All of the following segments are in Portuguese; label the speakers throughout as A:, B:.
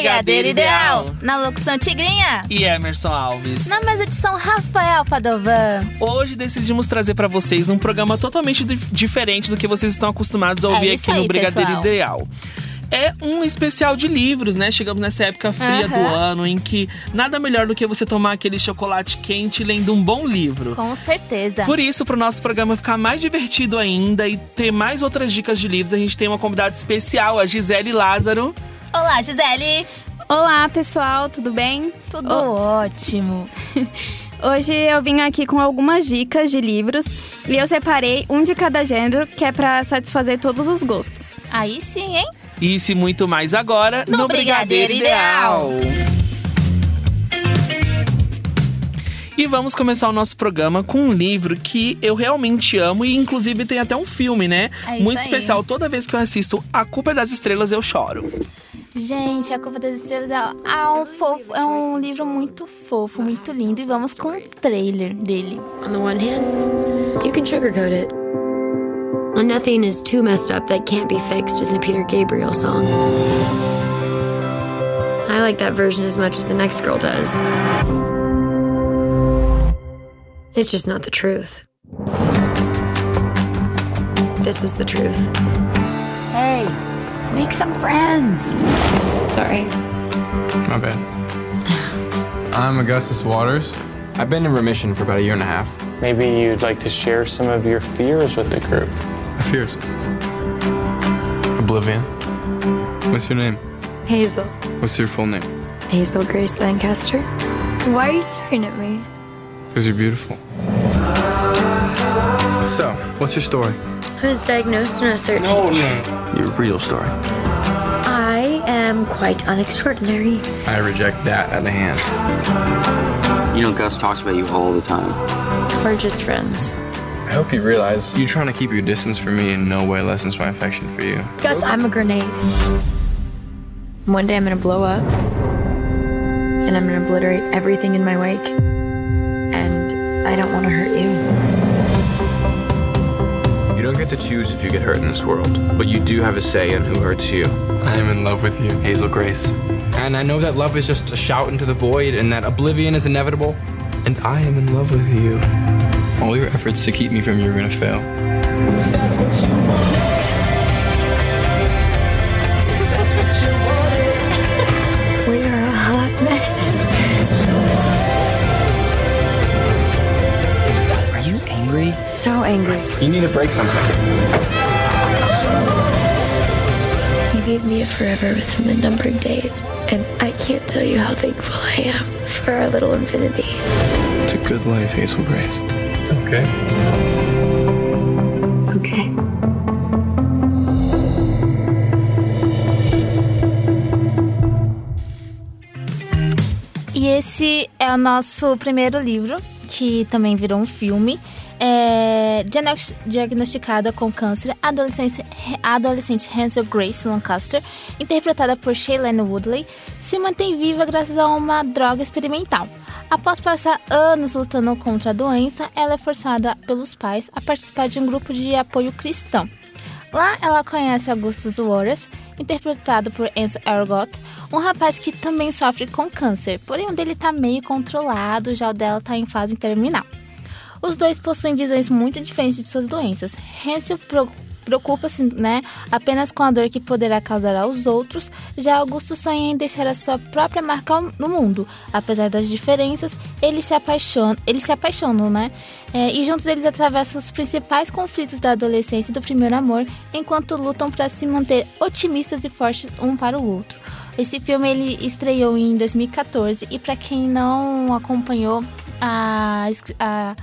A: Brigadeiro Ideal. Na locução Tigrinha.
B: E Emerson Alves.
A: Na mesa de São Rafael Padovan.
B: Hoje decidimos trazer para vocês um programa totalmente di- diferente do que vocês estão acostumados a
A: É
B: ouvir
A: isso
B: aqui no
A: aí,
B: Brigadeiro
A: pessoal.
B: Ideal. É um especial de livros, né? Chegamos nessa época fria do
A: Aham.
B: ano em que nada melhor do que você tomar aquele chocolate quente lendo um bom livro.
A: Com certeza.
B: Por isso, para o nosso programa ficar mais divertido ainda e ter mais outras dicas de livros, a gente tem uma convidada especial, a Gisele Lázaro.
A: Olá, Gisele.
C: Olá, pessoal, tudo bem?
A: Tudo
C: Oh.
A: ótimo.
C: Hoje eu vim aqui com algumas dicas de livros e eu separei um de cada gênero que é pra satisfazer todos os gostos.
A: Aí sim, hein?
B: Isso e muito mais agora
A: No Brigadeiro Ideal.
B: E vamos começar o nosso programa com um livro que eu realmente amo e inclusive tem até um filme, né?
A: É isso
B: Muito
A: aí.
B: especial. Toda vez que eu assisto A Culpa é das Estrelas, eu choro.
A: Gente, A Culpa das Estrelas é, é um fofo, é um livro muito fofo, muito lindo. E vamos com o trailer dele.
D: On the one hand, you can sugarcoat it. Well, nothing is too messed up that can't be fixed with a Peter Gabriel song. I like that version as much as the next girl does. It's just not the truth. This is the truth.
E: Hey, make some friends.
D: Sorry.
F: My bad. I'm Augustus Waters. I've been in remission for about a year and a half.
G: Maybe you'd like to share some of your fears with the group.
F: My fears. Oblivion. What's your name?
D: Hazel.
F: What's your full name?
D: Hazel Grace Lancaster. Why are you staring at me?
F: Because you're beautiful. So, what's your story?
D: I was diagnosed when I was 13. No, no.
F: Your real story.
D: I am quite unextraordinary.
F: I reject that at the hand.
H: You know, Gus talks about you all the time.
D: We're just friends.
F: I hope you realize you're trying to keep your distance from me in no way lessens my affection for you.
D: Gus, I'm a grenade. One day I'm gonna blow up. And I'm gonna obliterate everything in my wake. And I don't wanna hurt you.
F: To choose if you get hurt in this world, but you do have a say in who hurts you. I am in love with you, Hazel Grace. And I know that love is just a shout into the void and that oblivion is inevitable. And I am in love with you. All your efforts to keep me from you are gonna fail.
D: So angry.
F: You need to break something.
D: You gave me a forever within the numbered days. And I can't tell you how thankful I am for our little infinity.
F: It's a good life, Hazel Grace. Okay.
D: Okay.
A: E esse é o nosso primeiro livro, que também virou um filme. É, diagnos- diagnosticada com câncer, a adolescente, adolescente Hansel Grace Lancaster, interpretada por Shailene Woodley, se mantém viva graças a uma droga experimental. Após passar anos lutando contra a doença, ela é forçada pelos pais a participar de um grupo de apoio cristão. Lá ela conhece Augustus Waters, interpretado por Enzo Ergot, um rapaz que também sofre com câncer, porém o dele tá meio controlado, já o dela tá em fase terminal. Os dois possuem visões muito diferentes de suas doenças. Hansel preocupa-se né, apenas com a dor que poderá causar aos outros, já Augusto sonha em deixar a sua própria marca no mundo. Apesar das diferenças, eles se apaixonam, eles se apaixonam né? É, e juntos eles atravessam os principais conflitos da adolescência e do primeiro amor, enquanto lutam para se manter otimistas e fortes um para o outro. Esse filme ele estreou em 2014 e para quem não acompanhou a, a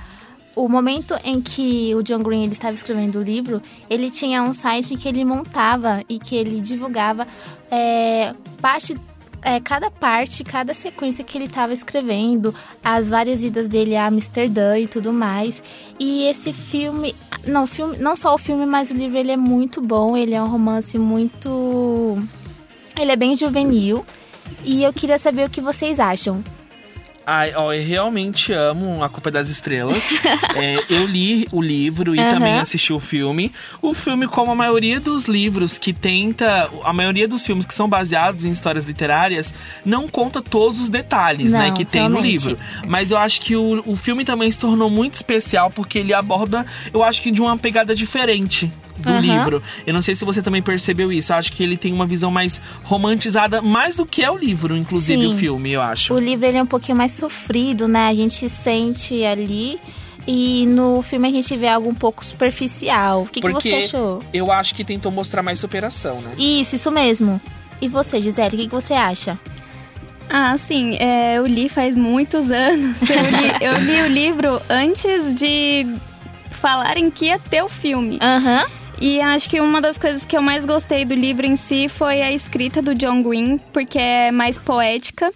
A: o momento em que o John Green ele estava escrevendo o livro, ele tinha um site que ele montava e que ele divulgava é, parte é, cada parte, cada sequência que ele estava escrevendo, as várias idas dele a Amsterdã e tudo mais. E esse filme, não, filme, não só o filme, mas o livro ele é muito bom. Ele é um romance muito, ele é bem juvenil. E eu queria saber o que vocês acham.
B: Ai, ó, eu realmente amo A Culpa é das Estrelas. é, eu li o livro e uhum. também assisti o filme. O filme, como a maioria dos livros que tenta. A maioria dos filmes que são baseados em histórias literárias, não conta todos os detalhes, né, não, né, que tem realmente. no livro. Mas eu acho que o, o filme também se tornou muito especial porque ele aborda, eu acho que de uma pegada diferente do uhum. livro. Eu não sei se você também percebeu isso. Eu acho que ele tem uma visão mais romantizada, mais do que é o livro, inclusive Sim. o filme, eu acho.
A: O livro ele é um pouquinho mais sofrido, né? A gente sente ali. E no filme a gente vê algo um pouco superficial. O que, que você achou?
B: Eu acho que tentou mostrar mais superação, né?
A: Isso, isso mesmo. E você, Gisele, o que, que você acha?
C: Ah, sim. É, eu li faz muitos anos. Eu li, eu li o livro antes de falarem que ia ter o filme.
A: Aham. Uhum.
C: E acho que uma das coisas que eu mais gostei do livro em si foi a escrita do John Green, porque é mais poética.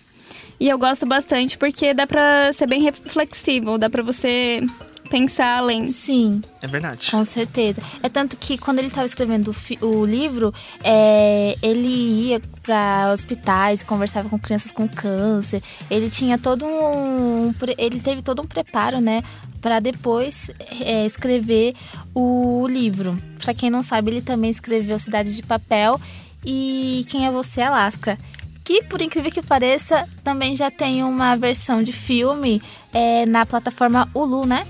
C: E eu gosto bastante porque dá pra ser bem reflexivo, dá pra você pensar além.
A: Sim.
B: É verdade.
A: Com certeza. É tanto que quando ele estava escrevendo o, o livro, é, ele ia para hospitais, conversava com crianças com câncer. Ele tinha todo um. Ele teve todo um preparo, né? Para depois é, escrever o livro. Para quem não sabe, ele também escreveu Cidade de Papel e Quem é Você, Alaska que, por incrível que pareça, também já tem uma versão de filme é, na plataforma Hulu, né?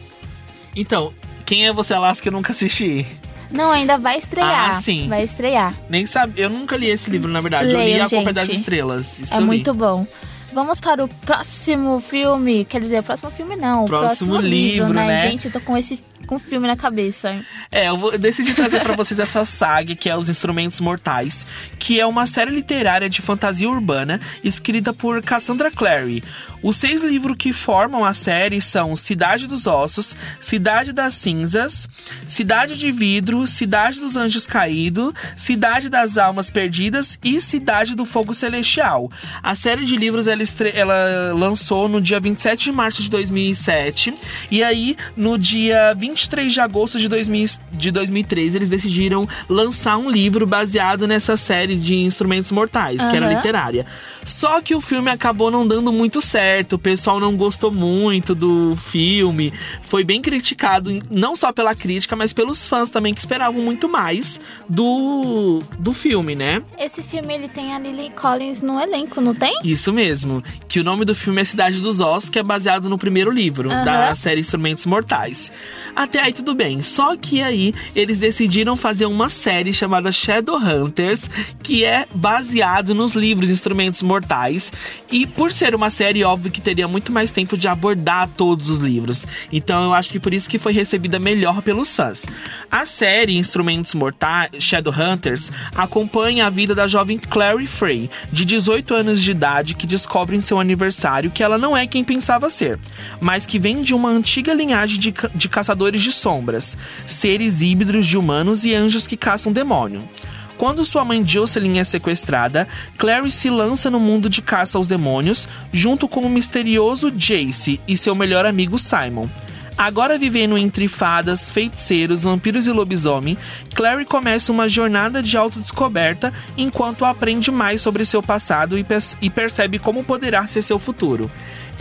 B: Então, quem é você, Alaska? Eu nunca assisti.
A: Não, ainda vai estrear.
B: Ah, sim.
A: Vai estrear.
B: Nem sabe. Eu nunca li esse livro, na verdade. Leiam, eu li A Culpa das Estrelas. Isso
A: é muito bom. Vamos para o próximo filme. Quer dizer, o próximo filme não. Próximo o próximo livro, livro né? né? Gente, eu tô com esse com filme na cabeça.
B: É, eu, vou, decidi trazer para vocês essa saga que é Os Instrumentos Mortais, que é uma série literária de fantasia urbana escrita por Cassandra Clary. Os seis livros que formam a série são Cidade dos Ossos, Cidade das Cinzas, Cidade de Vidro, Cidade dos Anjos Caídos, Cidade das Almas Perdidas e Cidade do Fogo Celestial. A série de livros ela, ela lançou no dia 27 de março de 2007 e aí no dia 23 de agosto de, 2000, de 2013 eles decidiram lançar um livro baseado nessa série de Instrumentos Mortais, uhum. que era literária. Só que o filme acabou não dando muito certo certo, o pessoal não gostou muito do filme, foi bem criticado, não só pela crítica, mas pelos fãs também que esperavam muito mais do, do filme, né?
A: Esse filme ele tem a Lily Collins no elenco, não tem?
B: Isso mesmo, que o nome do filme é Cidade dos Ossos, que é baseado no primeiro livro uhum. da série Instrumentos Mortais. Até aí tudo bem, só que aí eles decidiram fazer uma série chamada Shadowhunters, que é baseado nos livros Instrumentos Mortais, e por ser uma série, óbvio, que teria muito mais tempo de abordar todos os livros. Então eu acho que por isso que foi recebida melhor pelos fãs. A série Instrumentos Mortais, Shadowhunters, acompanha a vida da jovem Clary Frey, de 18 anos de idade, que descobre em seu aniversário que ela não é quem pensava ser, mas que vem de uma antiga linhagem de, de caçadores de sombras, seres híbridos de humanos e anjos que caçam demônio. Quando sua mãe Jocelyn é sequestrada, Clary se lança no mundo de caça aos demônios, junto com o misterioso Jace e seu melhor amigo Simon. Agora vivendo entre fadas, feiticeiros, vampiros e lobisomem, Clary começa uma jornada de autodescoberta enquanto aprende mais sobre seu passado e percebe como poderá ser seu futuro.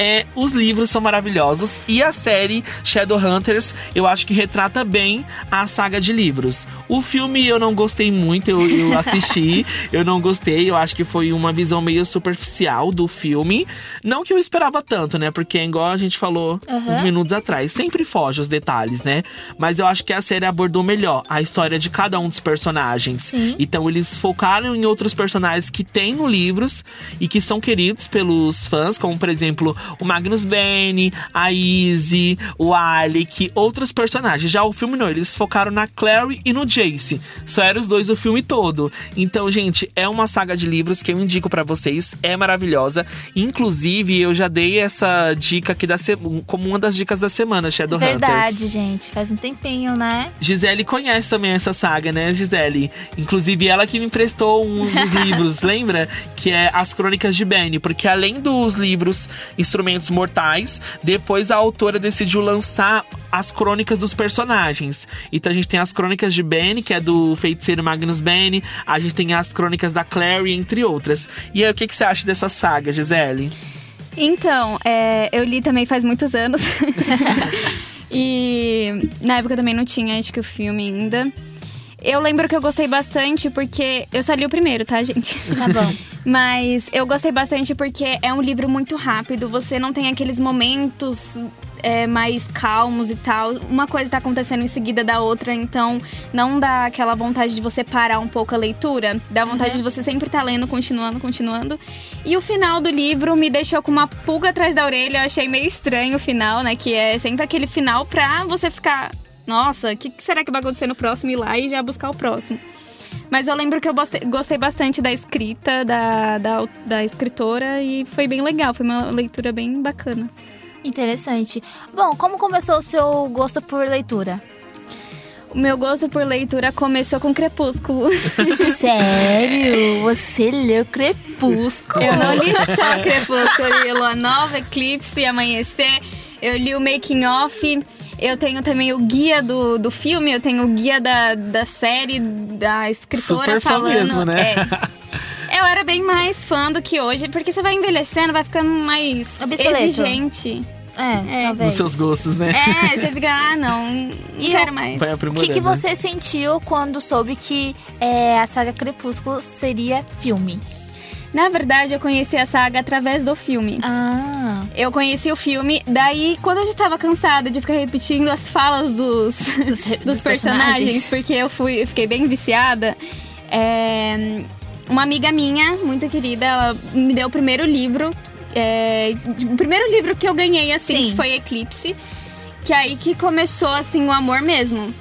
B: É, os livros são maravilhosos e a série Shadowhunters eu acho que retrata bem a saga de livros. O filme eu não gostei muito, eu, eu assisti, eu não gostei, eu acho que foi uma visão meio superficial do filme. Não que eu esperava tanto, né? Porque é igual a gente falou uhum. uns minutos atrás, sempre foge os detalhes, né? Mas eu acho que a série abordou melhor a história de cada um dos personagens.
A: Sim.
B: Então eles focaram em outros personagens que tem no livros e que são queridos pelos fãs, como por exemplo o Magnus Bane, a Izzy, o Alec, outros personagens. Já o filme não, eles focaram na Clary e no Jace. Só eram os dois o filme todo. Então, gente, é uma saga de livros que eu indico para vocês, é maravilhosa. Inclusive, eu já dei essa dica aqui da se... como uma das dicas da semana, Shadowhunters.
A: Verdade, gente, faz um tempinho, né?
B: Gisele conhece também essa saga, né, Gisele? Inclusive, ela que me emprestou um dos livros, lembra? Que é As Crônicas de Benny, porque além dos livros Instrumentos Mortais, depois a autora decidiu lançar as crônicas dos personagens. Então a gente tem as crônicas de Benny, que é do feiticeiro Magnus Benny, a gente tem as crônicas da Clary, entre outras. E aí, o que, que você acha dessa saga, Gisele?
C: Então, é, eu li também faz muitos anos. e na época também não tinha, acho que o filme ainda. Eu lembro que eu gostei bastante porque. Eu só li o primeiro, tá, gente?
A: Tá bom.
C: Mas eu gostei bastante porque é um livro muito rápido, você não tem aqueles momentos é, mais calmos e tal. Uma coisa tá acontecendo em seguida da outra, então não dá aquela vontade de você parar um pouco a leitura. Dá vontade uhum. de você sempre estar tá lendo, continuando, continuando. E o final do livro me deixou com uma pulga atrás da orelha. Eu achei meio estranho o final, né? Que é sempre aquele final pra você ficar. Nossa, o que será que vai acontecer no próximo? Ir lá e já buscar o próximo. Mas eu lembro que eu gostei bastante da escrita, da, da, da escritora, e foi bem legal, foi uma leitura bem bacana.
A: Interessante. Bom, como começou o seu gosto por leitura?
C: O meu gosto por leitura começou com Crepúsculo.
A: Sério? Você leu Crepúsculo?
C: Eu não li só Crepúsculo, eu li Lua Nova, Eclipse e Amanhecer. Eu li o Making Off. Eu tenho também o guia do, do filme, eu tenho o guia da, da série, da escritora
B: Super
C: falando.
B: Mesmo, né?
C: É. Eu era bem mais fã do que hoje, porque você vai envelhecendo, vai ficando mais Obsoleto. exigente.
A: É, é, talvez.
B: Nos seus gostos, né?
C: É, você fica, ah, não, não e quero mais.
B: Vai
A: o que, que você sentiu quando soube que é, a saga Crepúsculo seria filme?
C: Na verdade, eu conheci a saga através do filme.
A: Ah.
C: Eu conheci o filme, daí quando eu já tava cansada de ficar repetindo as falas dos, dos, dos, dos personagens, personagens, porque eu fui, eu fiquei bem viciada. É, uma amiga minha, muito querida, ela me deu o primeiro livro é, o primeiro livro que eu ganhei, assim, foi Eclipse. Que é aí que começou, assim, o amor mesmo.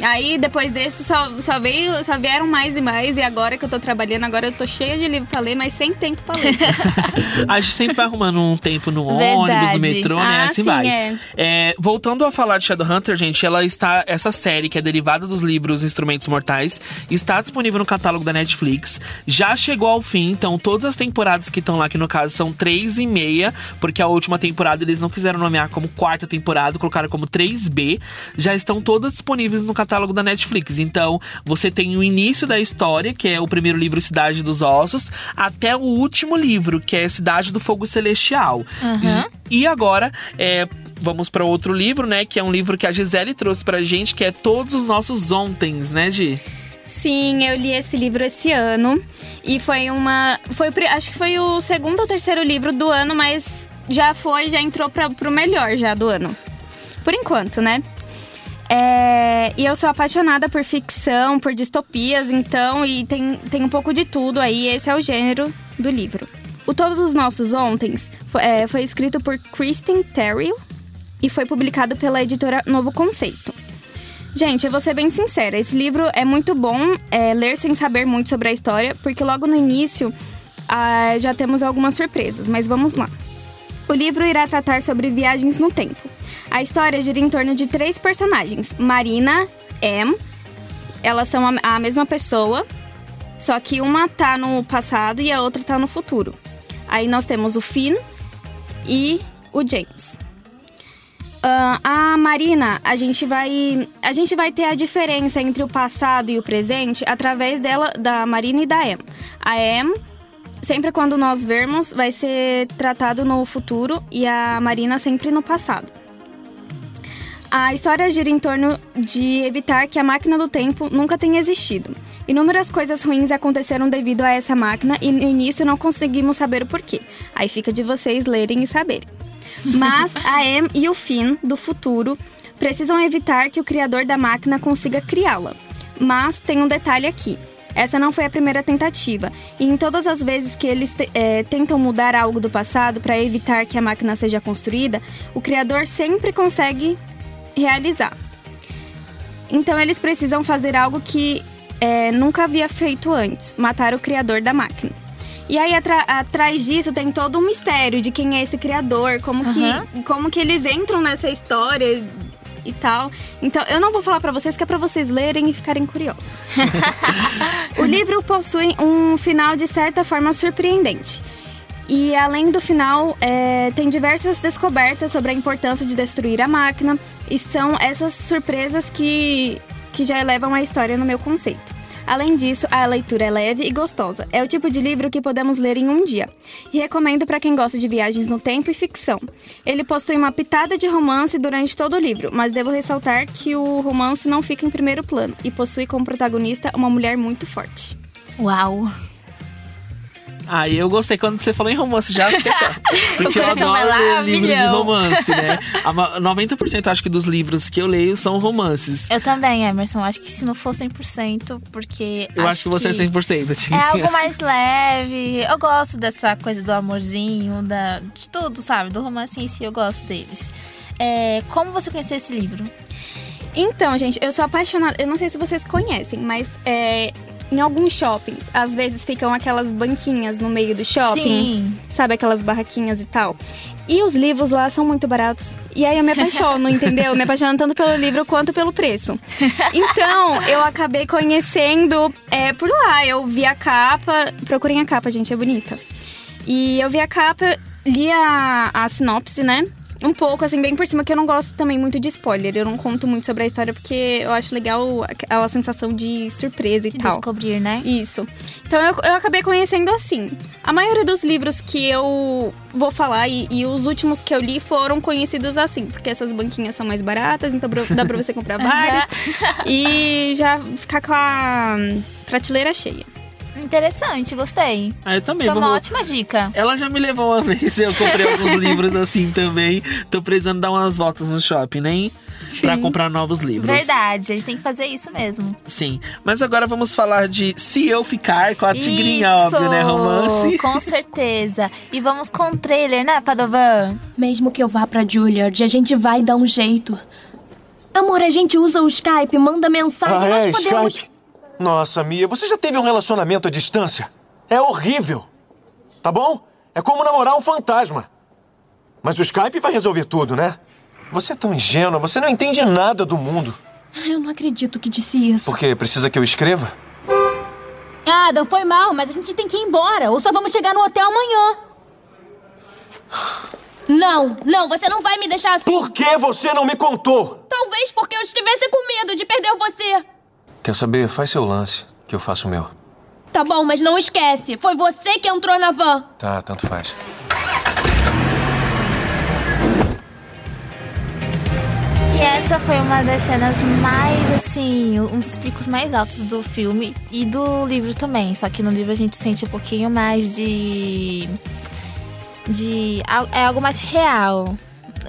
C: Aí depois desse só, só veio, só vieram mais e mais. E agora que eu tô trabalhando, agora eu tô cheia de livro pra ler, mas sem tempo pra ler.
B: a gente sempre vai arrumando um tempo no ônibus, no metrô, né?
C: Ah,
B: assim
C: sim,
B: vai.
C: É.
B: É, voltando a falar de Shadowhunter, gente, ela está. Essa série, que é derivada dos livros Instrumentos Mortais, está disponível no catálogo da Netflix. Já chegou ao fim, então todas as temporadas que estão lá, que no caso são três e meia, porque a última temporada eles não quiseram nomear como quarta temporada, colocaram como 3B, já estão todas disponíveis no catálogo da Netflix. Então, você tem o início da história, que é o primeiro livro Cidade dos Ossos, até o último livro, que é Cidade do Fogo Celestial.
A: Uhum.
B: E agora, é, vamos para outro livro, né? Que é um livro que a Gisele trouxe pra gente, que é Todos os Nossos Ontens, né, Gi?
C: Sim, eu li esse livro esse ano. E foi uma. Foi, acho que foi o segundo ou terceiro livro do ano, mas já foi, já entrou para pro melhor já do ano. Por enquanto, né? É, e eu sou apaixonada por ficção, por distopias, então, e tem, tem um pouco de tudo aí. Esse é o gênero do livro. O Todos os Nossos Ontens foi, é, foi escrito por Kristen Terrell e foi publicado pela editora Novo Conceito. Gente, eu vou ser bem sincera, esse livro é muito bom é, ler sem saber muito sobre a história, porque logo no início ah, já temos algumas surpresas, mas vamos lá. O livro irá tratar sobre viagens no tempo. A história gira em torno de três personagens: Marina, Em. Elas são a, mesma pessoa, só que uma tá no passado e a outra tá no futuro. Aí nós temos o Finn e o James. Uh, a Marina, a gente vai a gente vai ter a diferença entre o passado e o presente através dela da Marina e da Em. A Em sempre quando nós vermos vai ser tratado no futuro e a Marina sempre no passado. A história gira em torno de evitar que a máquina do tempo nunca tenha existido. Inúmeras coisas ruins aconteceram devido a essa máquina e no início não conseguimos saber o porquê. Aí fica de vocês lerem e saberem. Mas a Em e o Finn, do futuro, precisam evitar que o criador da máquina consiga criá-la. Mas tem um detalhe aqui. Essa não foi a primeira tentativa. E em todas as vezes que eles é, tentam mudar algo do passado para evitar que a máquina seja construída, o criador sempre consegue realizar. Então eles precisam fazer algo que é, nunca havia feito antes: matar o criador da máquina. E aí, atrás disso, tem todo um mistério de quem é esse criador, como, uhum. que, como que eles entram nessa história e tal. Então, eu não vou falar para vocês que é para vocês lerem e ficarem curiosos. o livro possui um final de certa forma surpreendente. E além do final, é, tem diversas descobertas sobre a importância de destruir a máquina, e são essas surpresas que, que já elevam a história no meu conceito. Além disso, a leitura é leve e gostosa. É o tipo de livro que podemos ler em um dia. E recomendo para quem gosta de viagens no tempo e ficção. Ele possui uma pitada de romance durante todo o livro, mas devo ressaltar que o romance não fica em primeiro plano e possui como protagonista uma mulher muito forte.
A: Uau!
B: Ah, eu gostei quando você falou em romance já, porque, só, porque eu adoro ler livros de romance, né? 90% acho que dos livros que eu leio são romances.
A: Eu também, Emerson. Acho que se não for 100%, porque.
B: Eu acho, que você é 100%.
A: Tia. É algo mais leve. Eu gosto dessa coisa do amorzinho, da, de tudo, sabe? Do romance em si, eu gosto deles. É, como você conheceu esse livro?
C: Então, gente, eu sou apaixonada. Eu não sei se vocês conhecem, mas é, em alguns shoppings, às vezes ficam aquelas banquinhas no meio do shopping. Sim. Sabe, aquelas barraquinhas e tal. E os livros lá são muito baratos. E aí eu me apaixono, entendeu? Me apaixono tanto pelo livro quanto pelo preço. Então, eu acabei conhecendo é, por lá. Eu vi a capa. Procurem a capa, gente, é bonita. E eu vi a capa, li a, a sinopse, né? Um pouco, assim, bem por cima, que eu não gosto também muito de spoiler. Eu não conto muito sobre a história porque eu acho legal a, a sensação de surpresa e
A: de
C: tal.
A: descobrir, né?
C: Isso. Então eu, eu acabei conhecendo assim. A maioria dos livros que eu vou falar e, e, os últimos que eu li foram conhecidos assim, porque essas banquinhas são mais baratas, então dá pra você comprar vários. e já ficar com a prateleira cheia.
A: Interessante, gostei.
B: Ah, eu também.
A: Foi uma ótima dica.
B: Ela já me levou uma vez, eu comprei alguns livros assim também. Tô precisando dar umas voltas no shopping, Sim. pra comprar novos livros.
A: Verdade, a gente tem que fazer isso mesmo.
B: Sim. Mas agora vamos falar de Se Eu Ficar com a Tigrinha, isso, óbvio, né? Romance.
A: Com certeza. E vamos com o trailer, né, Padovan?
I: Mesmo que eu vá pra Juilliard, a gente vai dar um jeito. Amor, a gente usa o Skype, manda mensagem, ah, nós
J: é,
I: podemos...
J: Skype. Nossa, Mia, você já teve um relacionamento à distância? É horrível. Tá bom? É como namorar um fantasma. Mas o Skype vai resolver tudo, né? Você é tão ingênua, você não entende nada do mundo.
I: Eu não acredito que disse isso.
J: Por quê? Precisa que eu escreva?
I: Adam, foi mal, mas a gente tem que ir embora. Ou só vamos chegar no hotel amanhã. Não, não, você não vai me deixar assim.
J: Por que você não me contou?
I: Talvez porque eu estivesse com medo de perder você.
J: Quer saber? Faz seu lance, que eu faço o meu.
I: Tá bom, mas não esquece. Foi você que entrou na van.
J: Tá, tanto faz.
A: E essa foi uma das cenas mais, assim, um dos picos mais altos do filme e do livro também. Só que no livro a gente sente um pouquinho mais de. de. é algo mais real.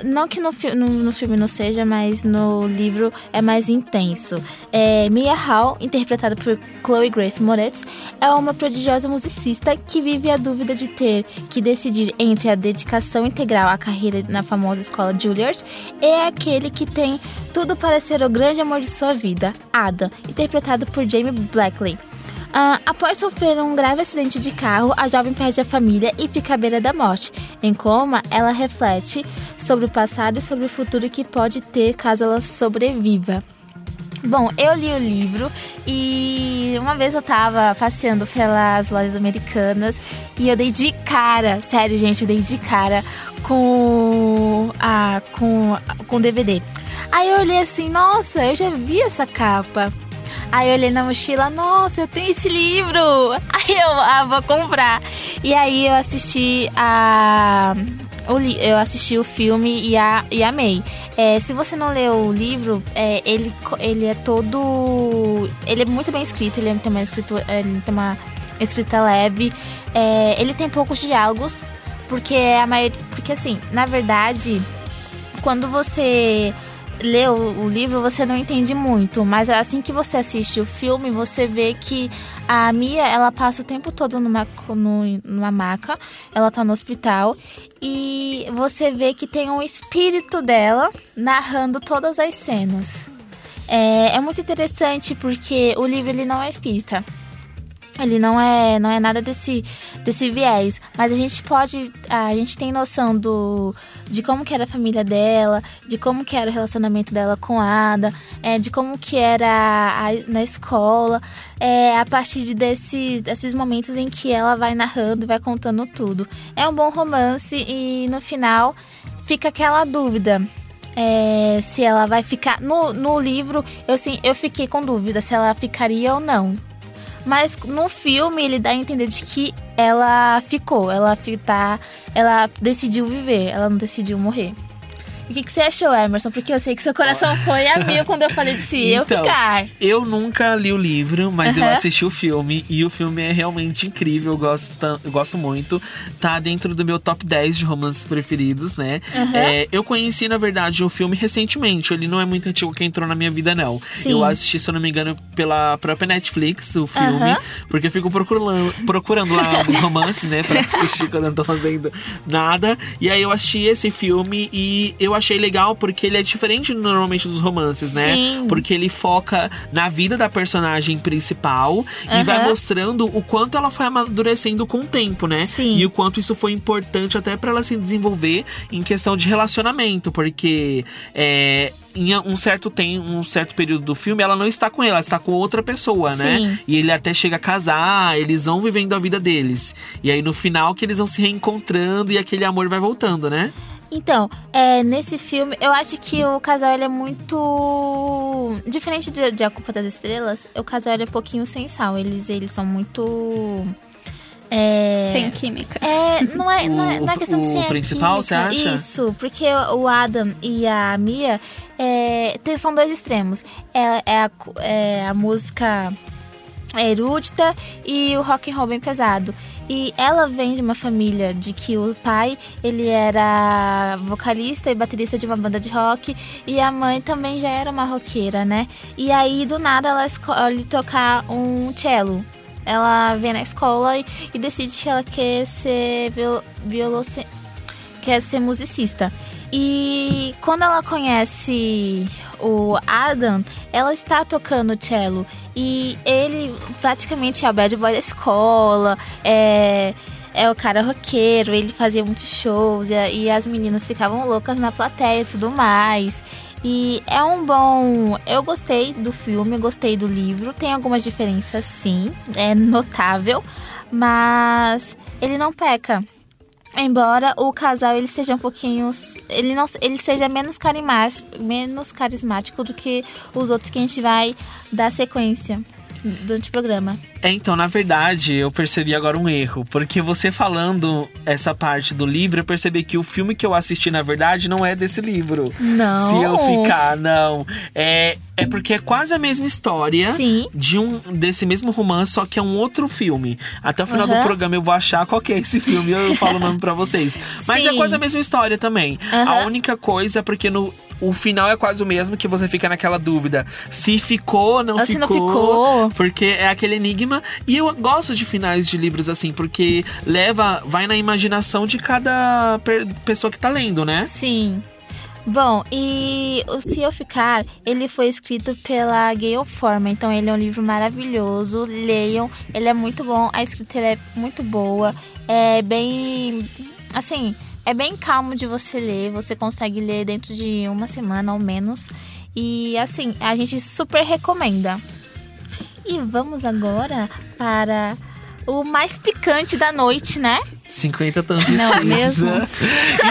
A: Não que no, no, no, filme não seja, mas no livro é mais intenso. É, Mia Hall, interpretada por Chloe Grace Moretz, é uma prodigiosa musicista que vive a dúvida de ter que decidir entre a dedicação integral à carreira na famosa escola Juilliard e aquele que tem tudo para ser o grande amor de sua vida, Ada, interpretado por Jamie Blackley. Uh, após sofrer um grave acidente de carro, a jovem perde a família e fica à beira da morte. Em coma, ela reflete sobre o passado e sobre o futuro que pode ter caso ela sobreviva. Bom, eu li o livro e uma vez eu tava passeando pelas lojas americanas e eu dei de cara, sério, gente, eu dei de cara com a com com DVD. Aí eu olhei assim, nossa, eu já vi essa capa. Aí eu olhei na mochila, nossa, eu tenho esse livro. Aí eu, ah, vou comprar. E aí eu assisti a eu assisti o filme e, a, e amei. É, se você não leu o livro, é, ele, ele é todo. Ele é muito bem escrito, ele tem uma, escrito, ele tem uma escrita leve. É, ele tem poucos diálogos, porque a maioria. Porque assim, na verdade, quando você lê o, o, livro, você não entende muito. Mas assim que você assiste o filme, você vê que a Mia, ela passa o tempo todo numa, numa maca. Ela tá no hospital. E você vê que tem um espírito dela narrando todas as cenas. É, é muito interessante porque o livro ele não é espírita ele não é não é nada desse desse viés. Mas a gente pode a gente tem noção do de como que era a família dela de como que era o relacionamento dela com a Ada é, de como que era a, na escola. É, a partir de desse, desses momentos em que ela vai narrando vai contando tudo. É um bom romance e no final fica aquela dúvida é, se ela vai ficar no, no livro eu sim eu fiquei com dúvida se ela ficaria ou não mas no filme ele dá a entender de que ela ficou, ela tá, ela decidiu viver, ela não decidiu morrer. O que, que você achou, Emerson? Porque eu sei que seu coração foi a mil quando eu falei de si então, eu ficar.
B: Eu nunca li o livro, mas uhum. eu assisti o filme e o filme é realmente incrível. Eu gosto, eu gosto muito. Tá dentro do meu top 10 de romances preferidos, né? Uhum. É, eu conheci, na verdade, o filme recentemente. Ele não é muito antigo que entrou na minha vida, não. Sim. Eu assisti, se eu não me engano, pela própria Netflix, o filme. Uhum. Porque eu fico procurando, procurando lá os romances, né? Pra assistir quando eu não tô fazendo nada. E aí eu assisti esse filme e eu achei legal porque ele é diferente normalmente dos romances, né? Sim. Porque ele foca na vida da personagem principal uhum. e vai mostrando o quanto ela foi amadurecendo com o tempo, né? Sim. E o quanto isso foi importante até para ela se desenvolver em questão de relacionamento, porque é, em um certo tem um certo período do filme ela não está com ele, ela está com outra pessoa, né? Sim. E ele até chega a casar, eles vão vivendo a vida deles. E aí no final que eles vão se reencontrando e aquele amor vai voltando, né?
A: Então, é, nesse filme, eu acho que o casal ele é muito. Diferente de, de A Culpa das Estrelas, o casal é um pouquinho sem sal. Eles, eles são muito.
C: É... Sem química.
A: É, não é, não é, não é questão
B: o,
A: de ser.
B: O principal,
A: química.
B: você acha?
A: Isso, porque o Adam e a Mia é, tem, são dois extremos. É, é, a, é a música erudita e o rock and roll bem pesado. E ela vem de uma família de que o pai, ele era vocalista e baterista de uma banda de rock e a mãe também já era uma roqueira, né? E aí do nada ela escolhe tocar um cello. Ela vem na escola e, e decide que ela quer ser viol, quer ser musicista. E quando ela conhece o Adam, ela está tocando cello. E ele praticamente é o bad boy da escola, é, é o cara roqueiro, ele fazia muitos shows e, e as meninas ficavam loucas na plateia e tudo mais. E é um bom. Eu gostei do filme, gostei do livro. Tem algumas diferenças, sim, é notável, mas ele não peca. Embora o casal ele seja um pouquinho. Ele, não, ele seja menos, carismático, menos carismático do que os outros que a gente vai dar sequência durante o programa.
B: É, então, na verdade, eu percebi agora um erro. Porque você falando essa parte do livro, eu percebi que o filme que eu assisti, na verdade, não é desse livro.
A: Não.
B: Se eu ficar, não. É, é porque é quase a mesma história
A: Sim.
B: de um desse mesmo romance, só que é um outro filme. Até o final uhum. do programa eu vou achar qual que é esse filme e eu falo o nome pra vocês. Mas é Sim. é quase a mesma história também. Uhum. A única coisa é porque no o final é quase o mesmo que você fica naquela dúvida se ficou, não, ficou,
A: não ficou.
B: Porque é aquele enigma. E eu gosto de finais de livros assim, porque leva, vai na imaginação de cada pessoa que tá lendo, né?
A: Sim. Bom, e o Se Eu Ficar, ele foi escrito pela Gayle Forman, então ele é um livro maravilhoso, leiam, ele é muito bom, a escrita é muito boa, é bem, assim, é bem calmo de você ler, você consegue ler dentro de uma semana ou menos. E assim, a gente super recomenda. E vamos agora para o mais picante da noite, né?
B: 50 tons de Não, cinza. Mesmo?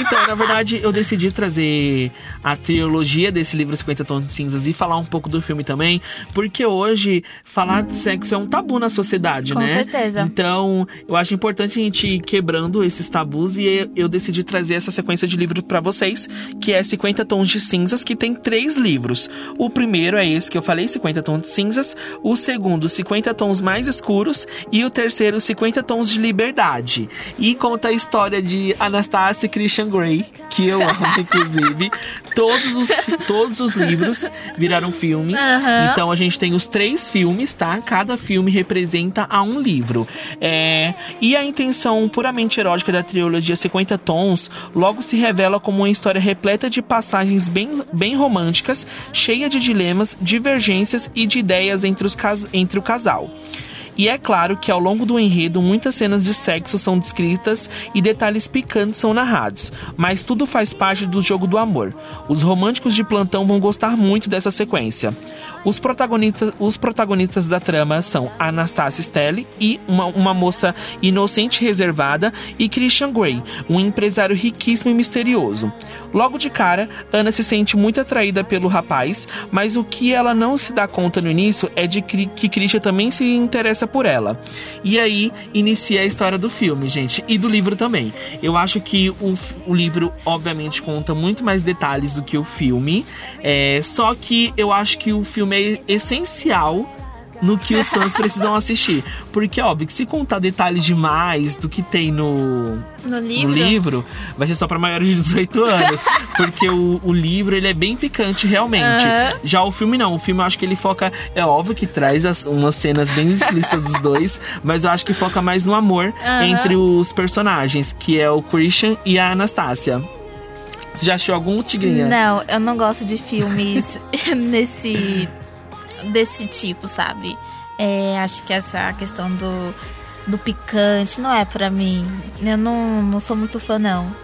B: então, na verdade, eu decidi trazer a trilogia desse livro 50 tons de cinzas e falar um pouco do filme também, porque hoje falar de sexo é um tabu na sociedade,
A: Com
B: né?
A: Com certeza.
B: Então, eu acho importante a gente ir quebrando esses tabus e eu decidi trazer essa sequência de livros para vocês, que é 50 tons de cinzas, que tem três livros. O primeiro é esse que eu falei, 50 tons de cinzas, o segundo, 50 tons mais escuros e o terceiro, 50 tons de liberdade. E conta a história de Anastasia Christian Grey, que eu amo, inclusive. todos, os, todos os livros viraram filmes.
A: Aham.
B: Então a gente tem os três filmes, tá? Cada filme representa a um livro. É, e a intenção puramente erótica da trilogia 50 Tons logo se revela como uma história repleta de passagens bem, bem românticas, cheia de dilemas, divergências e de ideias entre, os, entre o casal. E é claro que ao longo do enredo muitas cenas de sexo são descritas e detalhes picantes são narrados, mas tudo faz parte do jogo do amor. Os românticos de plantão vão gostar muito dessa sequência. Os protagonistas, os protagonistas da trama são Anastasia Stelly e uma, uma moça inocente e reservada e Christian Grey, um empresário riquíssimo e misterioso. Logo de cara, Ana se sente muito atraída pelo rapaz, mas o que ela não se dá conta no início é de que que Christian também se interessa por ela. E aí inicia a história do filme, gente, e do livro também. Eu acho que o, o livro, obviamente, conta muito mais detalhes do que o filme, é, só que eu acho que o filme é essencial no que os fãs precisam assistir. Porque, óbvio, que se contar detalhes demais do que tem no,
A: No livro?
B: no livro, vai ser só para maiores de 18 anos. porque o, o livro, ele é bem picante, realmente.
A: Aham.
B: Já o filme não. O filme eu acho que ele foca. É óbvio que traz as- umas cenas bem explícitas dos dois, mas eu acho que foca mais no amor
A: Aham.
B: entre os personagens, que é o Christian e a Anastácia. Você já achou algum tigrinha?
A: Não, eu não gosto de filmes nesse desse tipo, sabe? É, acho que essa questão do, do picante não é pra mim. Eu não, não sou muito fã, não.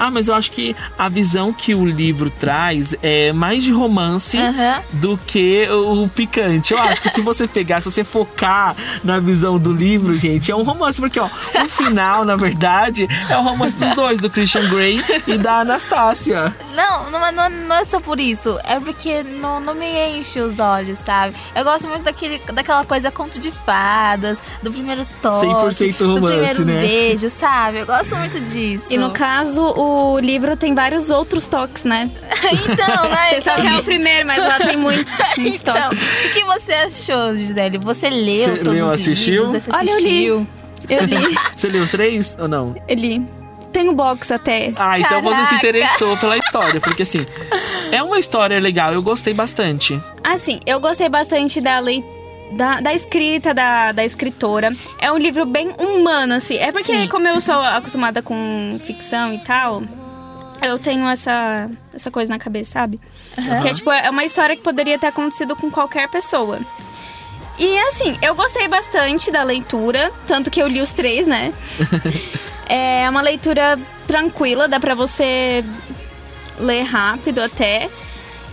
B: Ah, mas eu acho que a visão que o livro traz é mais de romance
A: Aham.
B: do que o picante. Eu acho que se você pegar, se você focar na visão do livro, gente, é um romance, porque ó, o final, na verdade, é o romance dos dois, do Christian Grey e da Anastácia.
A: Não, não, é- não, não é só por isso. É porque não, não me enche os olhos, sabe? Eu gosto muito daquele, daquela coisa conto de fadas, do primeiro toque.
B: 100%
A: do
B: romance,
A: primeiro
B: né?
A: beijo, sabe? Eu gosto muito disso.
C: E no caso, o livro tem vários outros toques, né?
A: Então, né?
C: Você sabe que é o primeiro, mas lá tem muitos, muitos
A: Então,
C: toques.
A: o que você achou, Gisele? Você leu
B: Você
A: todos
B: leu,
A: os
B: assistiu?
A: livros? Você
C: Olha, eu li.
A: assistiu?
C: Eu li,
B: Você leu os três ou não?
C: eu li. Tem o box até.
B: Ah, então você se
A: Caraca.
B: interessou pela história, porque assim, é uma história legal, eu gostei bastante.
C: Assim, eu gostei bastante da lei da, da escrita da, da escritora. É um livro bem humano, assim. É porque,
A: Sim.
C: como eu sou acostumada com ficção e tal, eu tenho essa, essa coisa na cabeça, sabe? Que é tipo, é uma história que poderia ter acontecido com qualquer pessoa. E assim, eu gostei bastante da leitura, tanto que eu li os três, né? é uma leitura tranquila, dá pra você ler rápido até.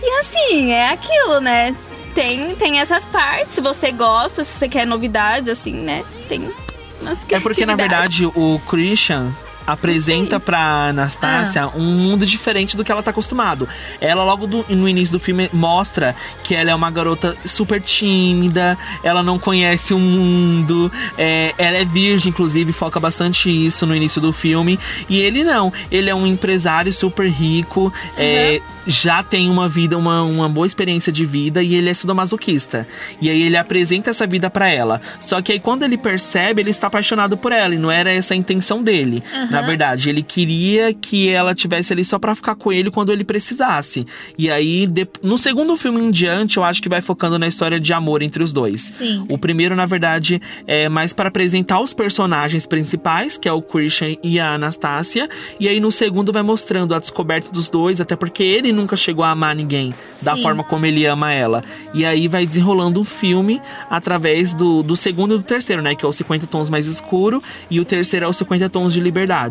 C: E assim, é aquilo, né? Tem, tem essas partes, se você gosta, se você quer novidades, assim, né? Tem umas
B: É porque, na verdade, o Christian apresenta pra Anastácia
A: Ah.
B: um mundo diferente do que ela tá acostumado. Ela logo do- no início do filme mostra que ela é uma garota super tímida, ela não conhece o mundo, é, ela é virgem, inclusive, foca bastante isso no início do filme. E ele não, ele é um empresário super rico, é, já tem uma vida, uma, uma boa experiência de vida e ele é sadomasoquista. E aí ele apresenta essa vida pra ela. Só que aí quando ele percebe, ele está apaixonado por ela e não era essa a intenção dele. Na verdade, ele queria que ela tivesse ali só pra ficar com ele quando ele precisasse. E aí, no segundo filme em diante, eu acho que vai focando na história de amor entre os dois.
A: Sim.
B: O primeiro, na verdade, é mais para apresentar os personagens principais, que é o Christian e a Anastácia. E aí no segundo vai mostrando a descoberta dos dois, até porque ele nunca chegou a amar ninguém da
A: Sim.
B: forma como ele ama ela. E aí vai desenrolando o filme através do, do segundo e do terceiro, né? Que é o 50 tons mais escuro e o terceiro é o 50 tons de liberdade.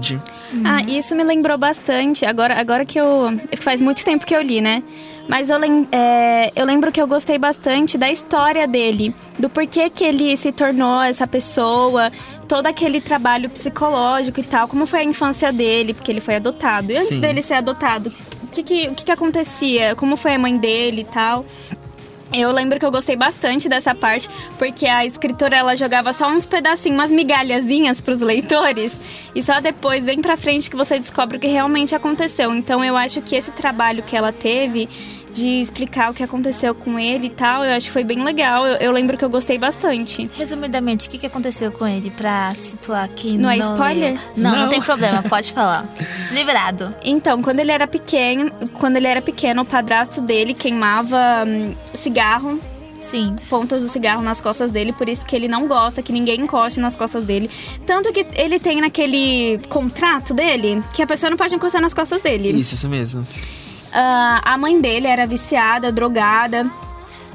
C: Ah, isso me lembrou bastante. Agora, agora que eu. Faz muito tempo que eu li, né? Mas eu, lem, é, eu lembro que eu gostei bastante da história dele, do porquê que ele se tornou essa pessoa, todo aquele trabalho psicológico e tal, como foi a infância dele, porque ele foi adotado. E antes
B: Sim.
C: dele ser adotado, o que, que, o que, que acontecia? Como foi a mãe dele e tal? Eu lembro que eu gostei bastante dessa parte, porque a escritora ela jogava só uns pedacinhos, umas migalhazinhas pros leitores, e só depois, bem pra frente, que você descobre o que realmente aconteceu. Então eu acho que esse trabalho que ela teve de explicar o que aconteceu com ele e tal. Eu acho que foi bem legal. Eu, eu lembro que eu gostei bastante.
A: Resumidamente, o que, que aconteceu com ele pra situar aqui
C: Não é spoiler?
A: Não, não,
C: Não.
A: tem problema, pode falar. Liberado.
C: Então, quando ele era pequeno, quando ele era pequeno, o padrasto dele queimava hum, cigarro.
A: Sim.
C: Pontas do cigarro nas costas dele, por isso que ele não gosta que ninguém encoste nas costas dele. Tanto que ele tem naquele contrato dele que a pessoa não pode encostar nas costas dele.
B: Isso, isso mesmo.
C: Ah, a mãe dele era viciada, drogada.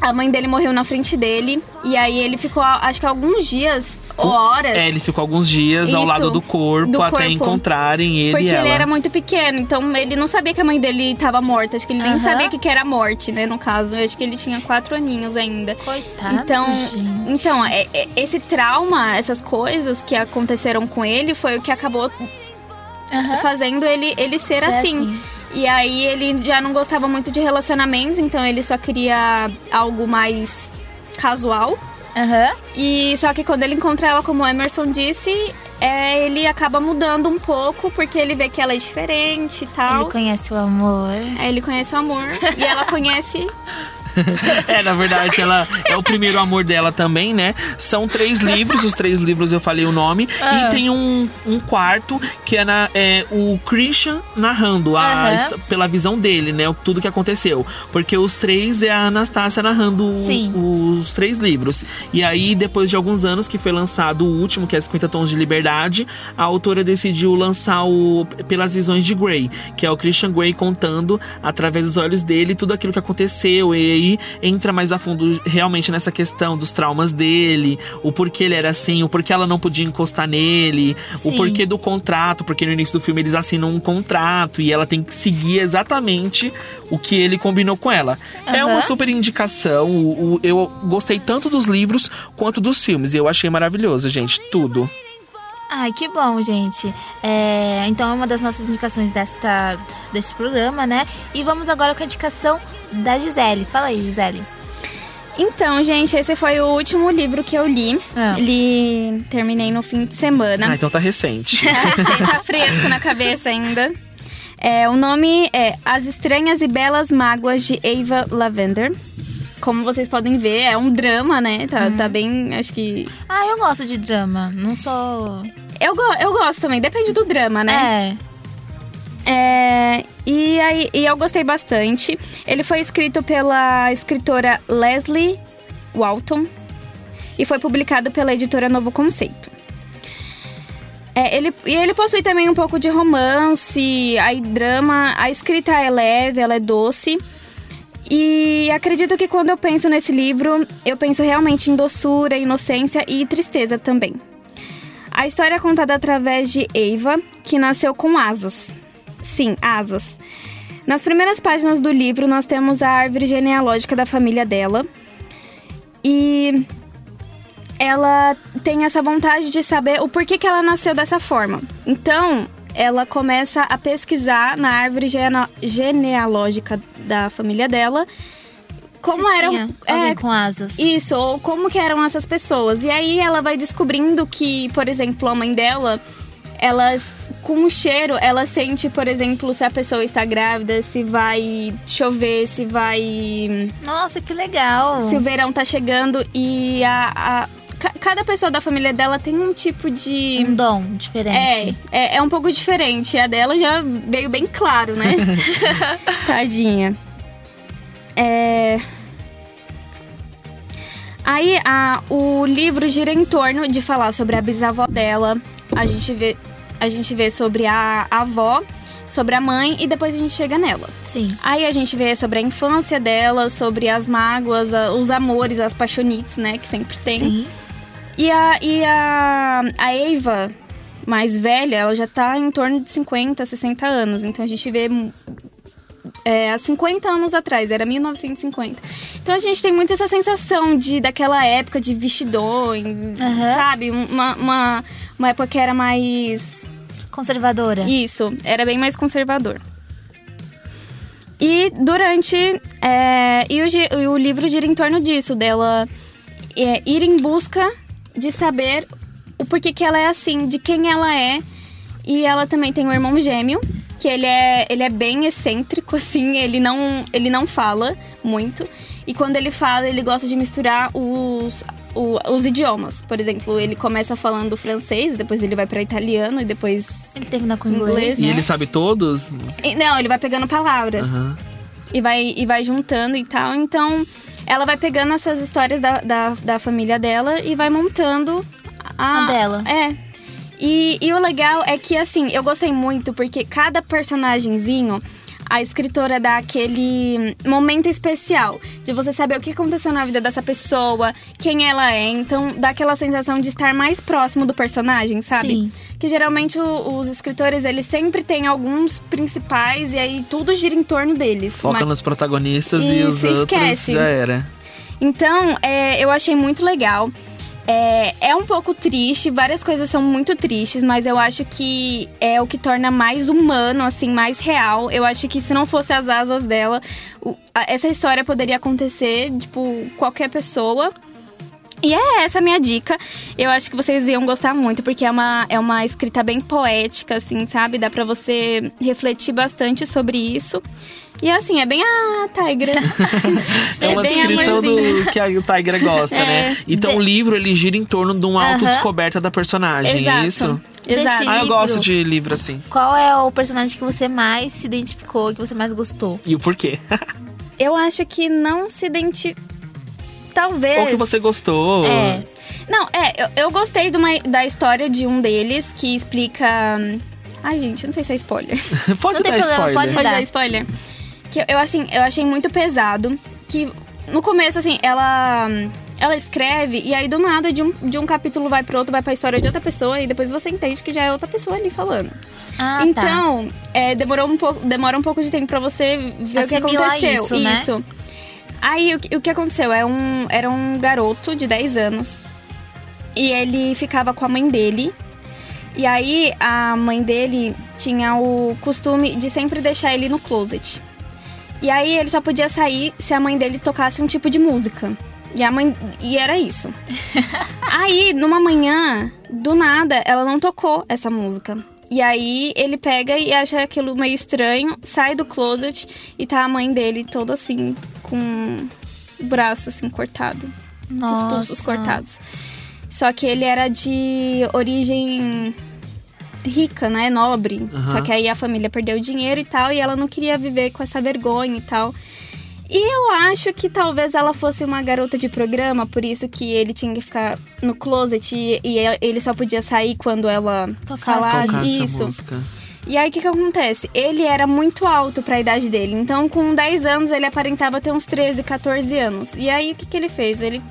C: A mãe dele morreu na frente dele. E aí ele ficou, acho que alguns dias ou horas.
B: É, ele ficou alguns dias ao
C: Isso,
B: lado do corpo
C: do
B: até
C: corpo.
B: encontrarem ele
C: Porque
B: e ela.
C: ele era muito pequeno, então ele não sabia que a mãe dele estava morta. Acho que ele nem sabia o que que era morte, né? No caso, eu acho que ele tinha quatro aninhos ainda.
A: Coitado,
C: Então,
A: gente.
C: então é- é- esse trauma, essas coisas que aconteceram com ele, foi o que acabou fazendo ele, ele ser,
A: Ser
C: assim.
A: assim.
C: E aí ele já não gostava muito de relacionamentos, então ele só queria algo mais casual. E só que quando ele encontra ela, como o Emerson disse, é, ele acaba mudando um pouco, porque ele vê que ela é diferente e tal.
A: Ele conhece o amor.
C: Aí ele conhece o amor. e ela conhece.
B: É, na verdade, ela é o primeiro amor dela também, né? São três livros, os três livros eu falei o nome.
A: Ah.
B: E tem um, um quarto que é, na, é o Christian narrando, a, hist- pela visão dele, né? Tudo que aconteceu. Porque os três é a Anastácia narrando o- os três livros. E aí, depois de alguns anos que foi lançado o último, que é 50 Tons de Liberdade, a autora decidiu lançar o Pelas Visões de Grey, que é o Christian Grey contando através dos olhos dele tudo aquilo que aconteceu. E aí entra mais a fundo realmente nessa questão dos traumas dele, o porquê ele era assim, o porquê ela não podia encostar nele, o
A: Sim.
B: porquê do contrato, porque no início do filme eles assinam um contrato e ela tem que seguir exatamente o que ele combinou com ela. É
A: Aham.
B: uma super indicação. o- o- eu gostei tanto dos livros quanto dos filmes. E eu achei maravilhoso, gente. Tudo.
A: Ai, que bom, gente. É, então é uma das nossas indicações desta, desse programa, né? E vamos agora com a indicação da Gisele. Fala aí, Gisele.
C: Então, gente, esse foi o último livro que eu li. Li, terminei no fim de semana.
B: Ah, então tá recente.
C: Tá fresco na cabeça ainda. É, o nome é As Estranhas e Belas Mágoas de Ava Lavender. Como vocês podem ver, é um drama, né? Tá, tá bem, acho que...
A: Ah, eu gosto de drama. Não sou.
C: Eu, go- eu gosto também, depende do drama, né? É. e, aí, e eu gostei bastante. Ele foi escrito pela escritora Leslie Walton e foi publicado pela editora Novo Conceito. É, ele, e ele possui também um pouco de romance, aí drama. A escrita é leve, ela é doce. E acredito que quando eu penso nesse livro, eu penso realmente em doçura, inocência e tristeza também. A história é contada através de Eva, que nasceu com asas. Sim, asas. Nas primeiras páginas do livro, nós temos a árvore genealógica da família dela. E ela tem essa vontade de saber o porquê que ela nasceu dessa forma. Então, ela começa a pesquisar na árvore gene- genealógica da família dela como
A: Se
C: eram
A: alguém com asas.
C: isso ou como que eram essas pessoas e aí ela vai descobrindo que por exemplo a mãe dela elas com o cheiro ela sente por exemplo se a pessoa está grávida se vai chover se vai
A: Nossa, que legal.
C: se o verão tá chegando e a, a- ca- cada pessoa da família dela tem um tipo de
A: Um dom diferente.
C: é, é, é um pouco diferente. A dela já veio bem claro, né? Tadinha. É... Aí a, o livro gira em torno de falar sobre a bisavó dela. A gente vê, a gente vê sobre a, a avó, sobre a mãe e depois a gente chega nela.
A: Sim.
C: Aí a gente vê sobre a infância dela, sobre as mágoas, a- os amores, as paixonites, né? Que sempre tem.
A: Sim.
C: E a, e a, a Eva, mais velha, ela já tá em torno de 50, 60 anos. Então a gente vê é, há 50 anos atrás, era 1950. Então a gente tem muito essa sensação de daquela época de vestidões,
A: Aham.
C: sabe? Uma, uma, uma época que era mais.
A: Conservadora.
C: Isso, era bem mais conservador. E durante. é, e, o, o livro gira em torno disso, dela é, ir em busca de saber o porquê que ela é assim, de quem ela é. E ela também tem um irmão gêmeo, que ele é, ele é bem excêntrico, assim, ele não, ele não fala muito. E quando ele fala, ele gosta de misturar os, o, os idiomas. Por exemplo, ele começa falando francês, depois ele vai para italiano e depois.
A: Ele termina com inglês. inglês
B: né? E ele sabe todos?
C: E, não, ele vai pegando palavras. Uhum. E, vai, e vai juntando e tal. Então, ela vai pegando essas histórias da, da, da família dela e vai montando a,
A: a dela.
C: É. E, e o legal é que, assim, eu gostei muito porque cada personagemzinho a escritora dá aquele momento especial de você saber o que aconteceu na vida dessa pessoa, quem ela é. Então dá aquela sensação de estar mais próximo do personagem, sabe? Sim. Que geralmente o, os escritores, eles sempre têm alguns principais e aí tudo gira em torno deles.
B: Foca Mas... nos protagonistas Isso, e os outros esquece. já era.
C: Então, é, eu achei muito legal. É, é um pouco triste, várias coisas são muito tristes, mas eu acho que é o que torna mais humano, assim, mais real. Eu acho que se não fosse as asas dela, essa história poderia acontecer, tipo, qualquer pessoa. E é essa a minha dica. Eu acho que vocês iam gostar muito, porque é uma, é uma escrita bem poética, assim, sabe? Dá pra você refletir bastante sobre isso. E assim, é bem a Tigra.
B: é, uma descrição do que a Tigra gosta, né? é, né? Então de... o livro ele gira em torno de uma autodescoberta da personagem, é
C: Exato.
B: é isso?
C: Exato.
B: Ah, eu gosto de livro assim.
A: Qual é o personagem que você mais se identificou, que você mais gostou?
B: E o porquê?
C: eu acho que não se identificou talvez.
B: Ou que você gostou.
C: É. Não, é, eu, eu gostei de uma, da história de um deles que explica. Ai, gente, não sei se é spoiler.
B: pode não dar problema, spoiler.
C: Pode, pode dar spoiler. Que eu, assim, eu achei muito pesado. Que no começo, assim, ela. Ela escreve e aí do nada de um, de um capítulo vai pro outro, vai pra história de outra pessoa e depois você entende que já é outra pessoa ali falando.
A: Ah, tá.
C: então, tá. é, demorou um pouco, demora um pouco de tempo para você ver Assimilar o que aconteceu.
A: Isso, né? isso.
C: Aí o que, o que aconteceu? É um, era um garoto de 10 anos. E ele ficava com a mãe dele. E aí a mãe dele tinha o costume de sempre deixar ele no closet. E aí ele só podia sair se a mãe dele tocasse um tipo de música. E a mãe. E era isso. aí, numa manhã, do nada, ela não tocou essa música. E aí ele pega e acha aquilo meio estranho, sai do closet e tá a mãe dele toda assim, com o braço assim cortado.
A: Nossa.
C: Os pulsos cortados. Só que ele era de origem rica, né? Nobre. Uhum. Só que aí a família perdeu dinheiro e tal, e ela não queria viver com essa vergonha e tal. E eu acho que talvez ela fosse uma garota de programa, por isso que ele tinha que ficar no closet e, e ele só podia sair quando ela falasse isso. E aí o que, que acontece? Ele era muito alto para a idade dele, então com 10 anos ele aparentava ter uns 13, 14 anos. E aí o que, que ele fez? Ele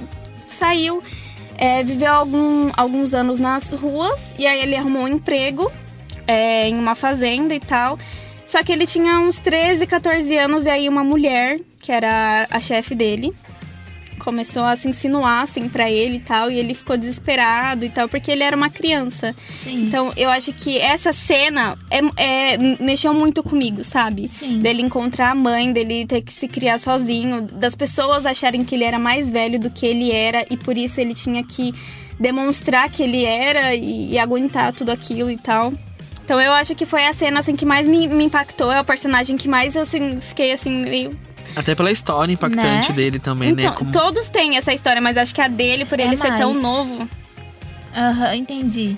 C: saiu, é, viveu algum, alguns anos nas ruas e aí ele arrumou um emprego é, em uma fazenda e tal. Só que ele tinha uns 13, 14 anos e aí uma mulher que era a chefe dele, começou a se insinuar assim para ele e tal, e ele ficou desesperado e tal, porque ele era uma criança.
A: Sim.
C: Então eu acho que essa cena é, é, mexeu muito comigo, sabe?
A: Sim.
C: Dele encontrar a mãe, dele ter que se criar sozinho, das pessoas acharem que ele era mais velho do que ele era e por isso ele tinha que demonstrar que ele era e, e aguentar tudo aquilo e tal. Então eu acho que foi a cena assim que mais me, me impactou, é o personagem que mais eu assim, fiquei assim meio
B: até pela história impactante né? dele também,
C: né?
B: então,
C: né? Como... Todos têm essa história, mas acho que a dele, por é ele mais. ser tão novo.
A: Aham, uhum, entendi.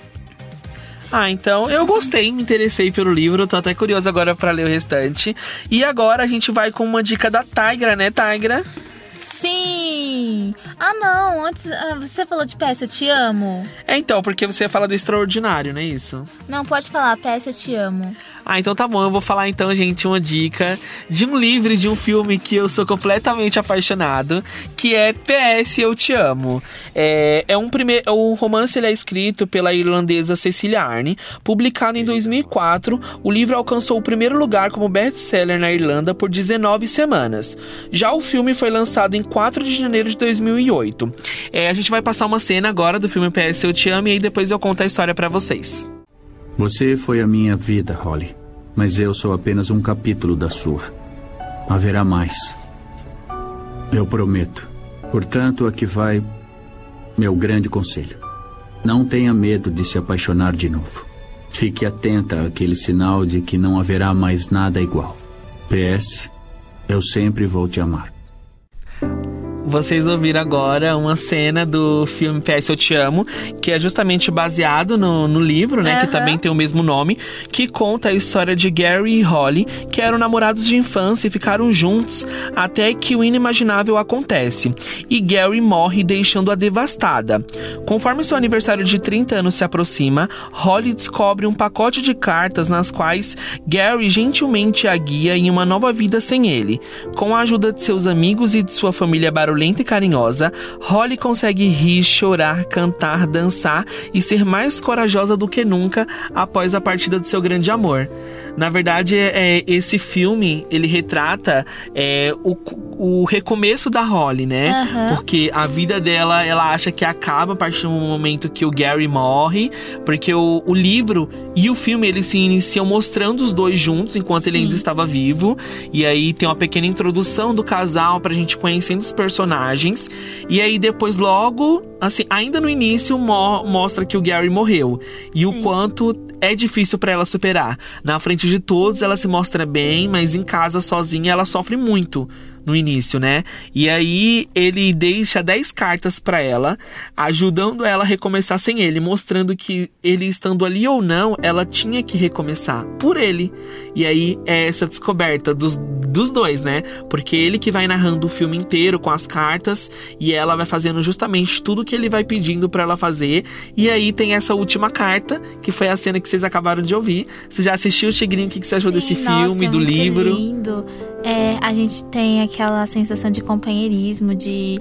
B: Ah, então eu gostei, me interessei pelo livro, tô até curioso agora para ler o restante. E agora a gente vai com uma dica da Tigra, né, Tigra?
A: Sim! Ah, não, antes ah, você falou de peça, eu te amo.
B: É, então, porque você fala do extraordinário, não é isso?
A: Não, pode falar, peça, eu te amo.
B: Ah, então tá bom. Eu vou falar então, gente, uma dica de um livro de um filme que eu sou completamente apaixonado, que é PS Eu Te Amo. É, é um primeiro, o romance ele é escrito pela irlandesa Cecilia Arne, publicado em 2004. O livro alcançou o primeiro lugar como best-seller na Irlanda por 19 semanas. Já o filme foi lançado em 4 de janeiro de 2008. É, a gente vai passar uma cena agora do filme PS Eu Te Amo e aí depois eu conto a história para vocês.
K: Você foi a minha vida, Holly. Mas eu sou apenas um capítulo da sua. Haverá mais. Eu prometo. Portanto, aqui vai meu grande conselho. Não tenha medo de se apaixonar de novo. Fique atenta àquele sinal de que não haverá mais nada igual. PS, eu sempre vou te amar.
B: Vocês ouviram agora uma cena do filme PS Eu Te Amo, que é justamente baseado no, no livro, né? Uhum. Que também tem o mesmo nome, que conta a história de Gary e Holly, que eram namorados de infância e ficaram juntos até que o inimaginável acontece. E Gary morre, deixando-a devastada. Conforme seu aniversário de 30 anos se aproxima, Holly descobre um pacote de cartas nas quais Gary gentilmente a guia em uma nova vida sem ele. Com a ajuda de seus amigos e de sua família barulhenta, barulhenta e carinhosa, Holly consegue rir, chorar, cantar, dançar e ser mais corajosa do que nunca após a partida do seu grande amor. Na verdade, é, esse filme ele retrata é, o, o recomeço da Holly, né? Uhum. Porque a vida dela, ela acha que acaba a partir do momento que o Gary morre, porque o, o livro e o filme eles se iniciam mostrando os dois juntos enquanto Sim. ele ainda estava vivo. E aí tem uma pequena introdução do casal pra gente conhecendo os personagens personagens. E aí depois logo, assim, ainda no início mo mostra que o Gary morreu e Sim. o quanto é difícil para ela superar. Na frente de todos ela se mostra bem, mas em casa sozinha ela sofre muito no início, né? E aí ele deixa 10 cartas para ela, ajudando ela a recomeçar sem ele, mostrando que ele estando ali ou não, ela tinha que recomeçar por ele. E aí é essa descoberta dos, dos dois, né? Porque ele que vai narrando o filme inteiro com as cartas e ela vai fazendo justamente tudo que ele vai pedindo para ela fazer. E aí tem essa última carta, que foi a cena que vocês acabaram de ouvir. Você já assistiu o Tigrinho? O que você achou Sim, desse
A: nossa,
B: filme, do livro?
A: Lindo. É, a gente tem aquela sensação de companheirismo, de,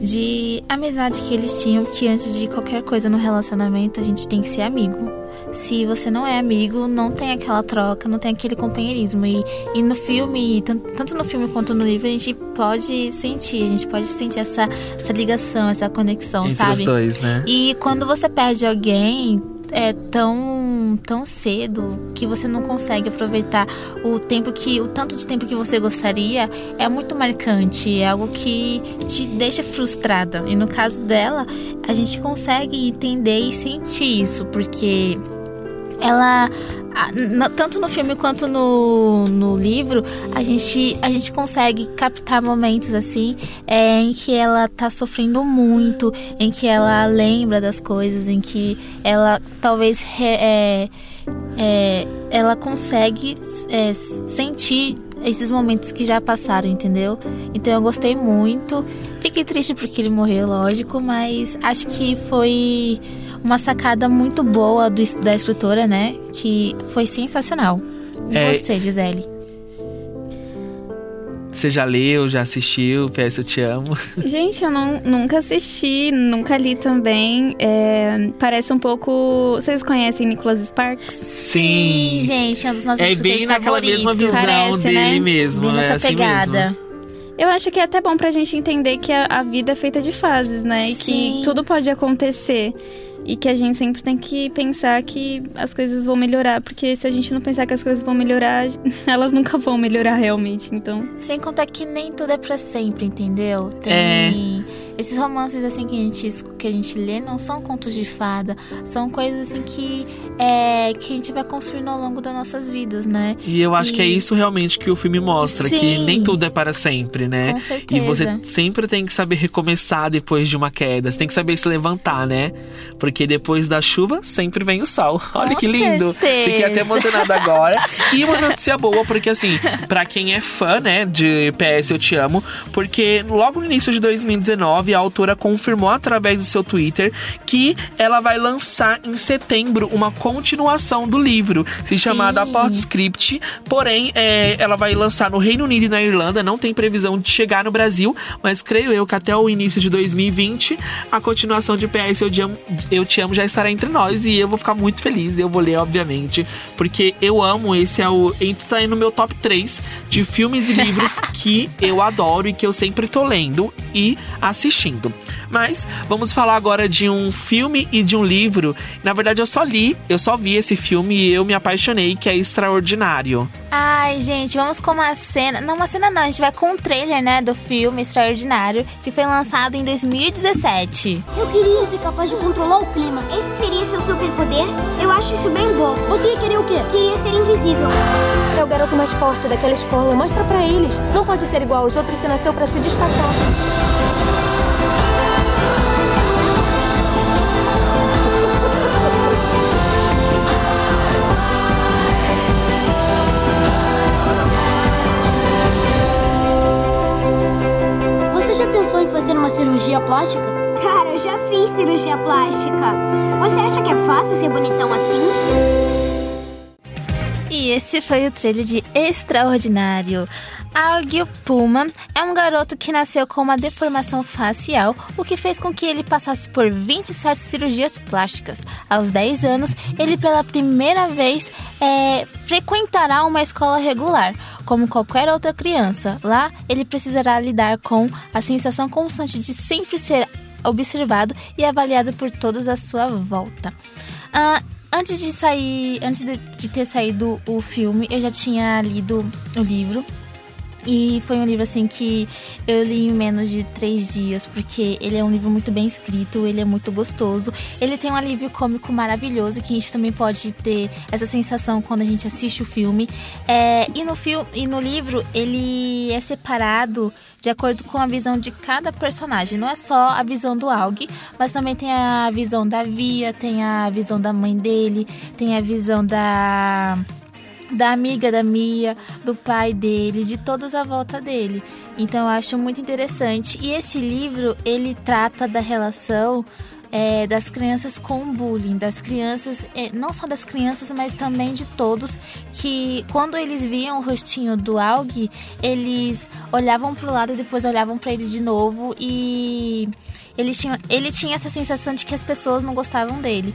A: de amizade que eles tinham, que antes de qualquer coisa no relacionamento a gente tem que ser amigo. Se você não é amigo, não tem aquela troca, não tem aquele companheirismo. E, e no filme, tanto no filme quanto no livro, a gente pode sentir, a gente pode sentir essa, essa ligação, essa conexão,
B: Entre
A: sabe?
B: Os dois, né?
A: E quando você perde alguém, é tão tão cedo que você não consegue aproveitar o tempo que o tanto de tempo que você gostaria é muito marcante, é algo que te deixa frustrada. E no caso dela, a gente consegue entender e sentir isso, porque ela tanto no filme quanto no, no livro, a gente, a gente consegue captar momentos assim é, em que ela tá sofrendo muito, em que ela lembra das coisas, em que ela talvez é, é, ela consegue é, sentir esses momentos que já passaram, entendeu? Então eu gostei muito. Fiquei triste porque ele morreu, lógico, mas acho que foi uma sacada muito boa do, da escritora, né? Que foi sensacional. E é... você, Gisele?
B: Você já leu, já assistiu? PS Eu Te Amo?
C: Gente, eu não, nunca assisti, nunca li também. É, parece um pouco. Vocês conhecem Nicholas Sparks?
B: Sim,
A: Sim gente, é um dos nossos
B: É bem naquela
A: favoritos.
B: mesma visão
C: Parece,
B: dele
C: né?
B: mesmo.
A: Bem
B: é
A: nessa
B: assim
A: pegada.
B: mesmo.
C: Eu acho que é até bom pra gente entender que a, a vida é feita de fases, né? E
A: Sim.
C: que tudo pode acontecer. E que a gente sempre tem que pensar que as coisas vão melhorar. Porque se a gente não pensar que as coisas vão melhorar, elas nunca vão melhorar realmente. Então.
A: Sem contar que nem tudo é pra sempre, entendeu? Tem.
B: É.
A: Esses romances assim que a gente que a gente lê não são contos de fada, são coisas assim que é que a gente vai construindo ao longo das nossas vidas, né?
B: E eu acho
A: E-
B: que é isso realmente que o filme mostra, que
A: Sim.
B: nem tudo é para sempre, né?
A: Com
B: E
A: certeza.
B: você sempre tem que saber recomeçar depois de uma queda. Você tem que saber se levantar, né? Porque depois da chuva sempre vem o sol. Olha
A: Com
B: que lindo.
A: certeza.
B: Fiquei até emocionada agora. E uma notícia boa, porque assim, pra quem é fã, né, de PS Eu Te Amo, porque logo no início de 2019, a autora confirmou através do seu Twitter que ela vai lançar em setembro uma continuação do livro, se chamada Postscript. Porém, é, ela vai lançar no Reino Unido e na Irlanda, não tem previsão de chegar no Brasil, mas creio eu que até o início de 2020 a continuação de PS Eu Te Amo, eu Te Amo já estará entre nós e eu vou ficar muito feliz. Eu vou ler, obviamente, porque eu amo. Esse é o. Entra aí no meu top 3 de filmes e livros que eu adoro e que eu sempre tô lendo e assistindo. Assistindo. Mas vamos falar agora de um filme e de um livro. Na verdade, eu só li, eu só vi esse filme e eu me apaixonei, que é Extraordinário.
A: Ai, gente, vamos com uma cena. Não, uma cena não, a gente vai com um trailer, né, do filme Extraordinário, que foi lançado em 2017.
L: Eu queria ser capaz de controlar o clima. Esse seria seu superpoder? Eu acho isso bem bom. Você ia querer o quê? Queria ser invisível.
M: É o garoto mais forte daquela escola. Mostra para eles. Não pode ser igual aos outros, você nasceu para se destacar.
L: Já pensou em fazer uma cirurgia plástica?
N: Cara, eu já fiz cirurgia plástica. Você acha que é fácil ser bonitão assim?
A: E esse foi o trailer de Extraordinário. Augil Pullman é um garoto que nasceu com uma deformação facial, o que fez com que ele passasse por 27 cirurgias plásticas. Aos 10 anos, ele pela primeira vez é, frequentará uma escola regular, como qualquer outra criança. Lá, ele precisará lidar com a sensação constante de sempre ser observado e avaliado por todos à sua volta. Ah, antes de sair, antes de, de ter saído o filme, eu já tinha lido o livro. E foi um livro assim que eu li em menos de três dias, porque ele é um livro muito bem escrito, ele é muito gostoso. Ele tem um alívio cômico maravilhoso, que a gente também pode ter essa sensação quando a gente assiste o filme. É, e, no filme, e no livro, ele é separado de acordo com a visão de cada personagem. Não é só a visão do Aug, mas também tem a visão da Via, tem a visão da mãe dele, tem a visão da da amiga da Mia, do pai dele, de todos à volta dele. Então eu acho muito interessante. E esse livro ele trata da relação é, das crianças com bullying, das crianças, é, não só das crianças, mas também de todos, que quando eles viam o rostinho do Aug, eles olhavam para o lado e depois olhavam para ele de novo e ele tinha, ele tinha essa sensação de que as pessoas não gostavam dele.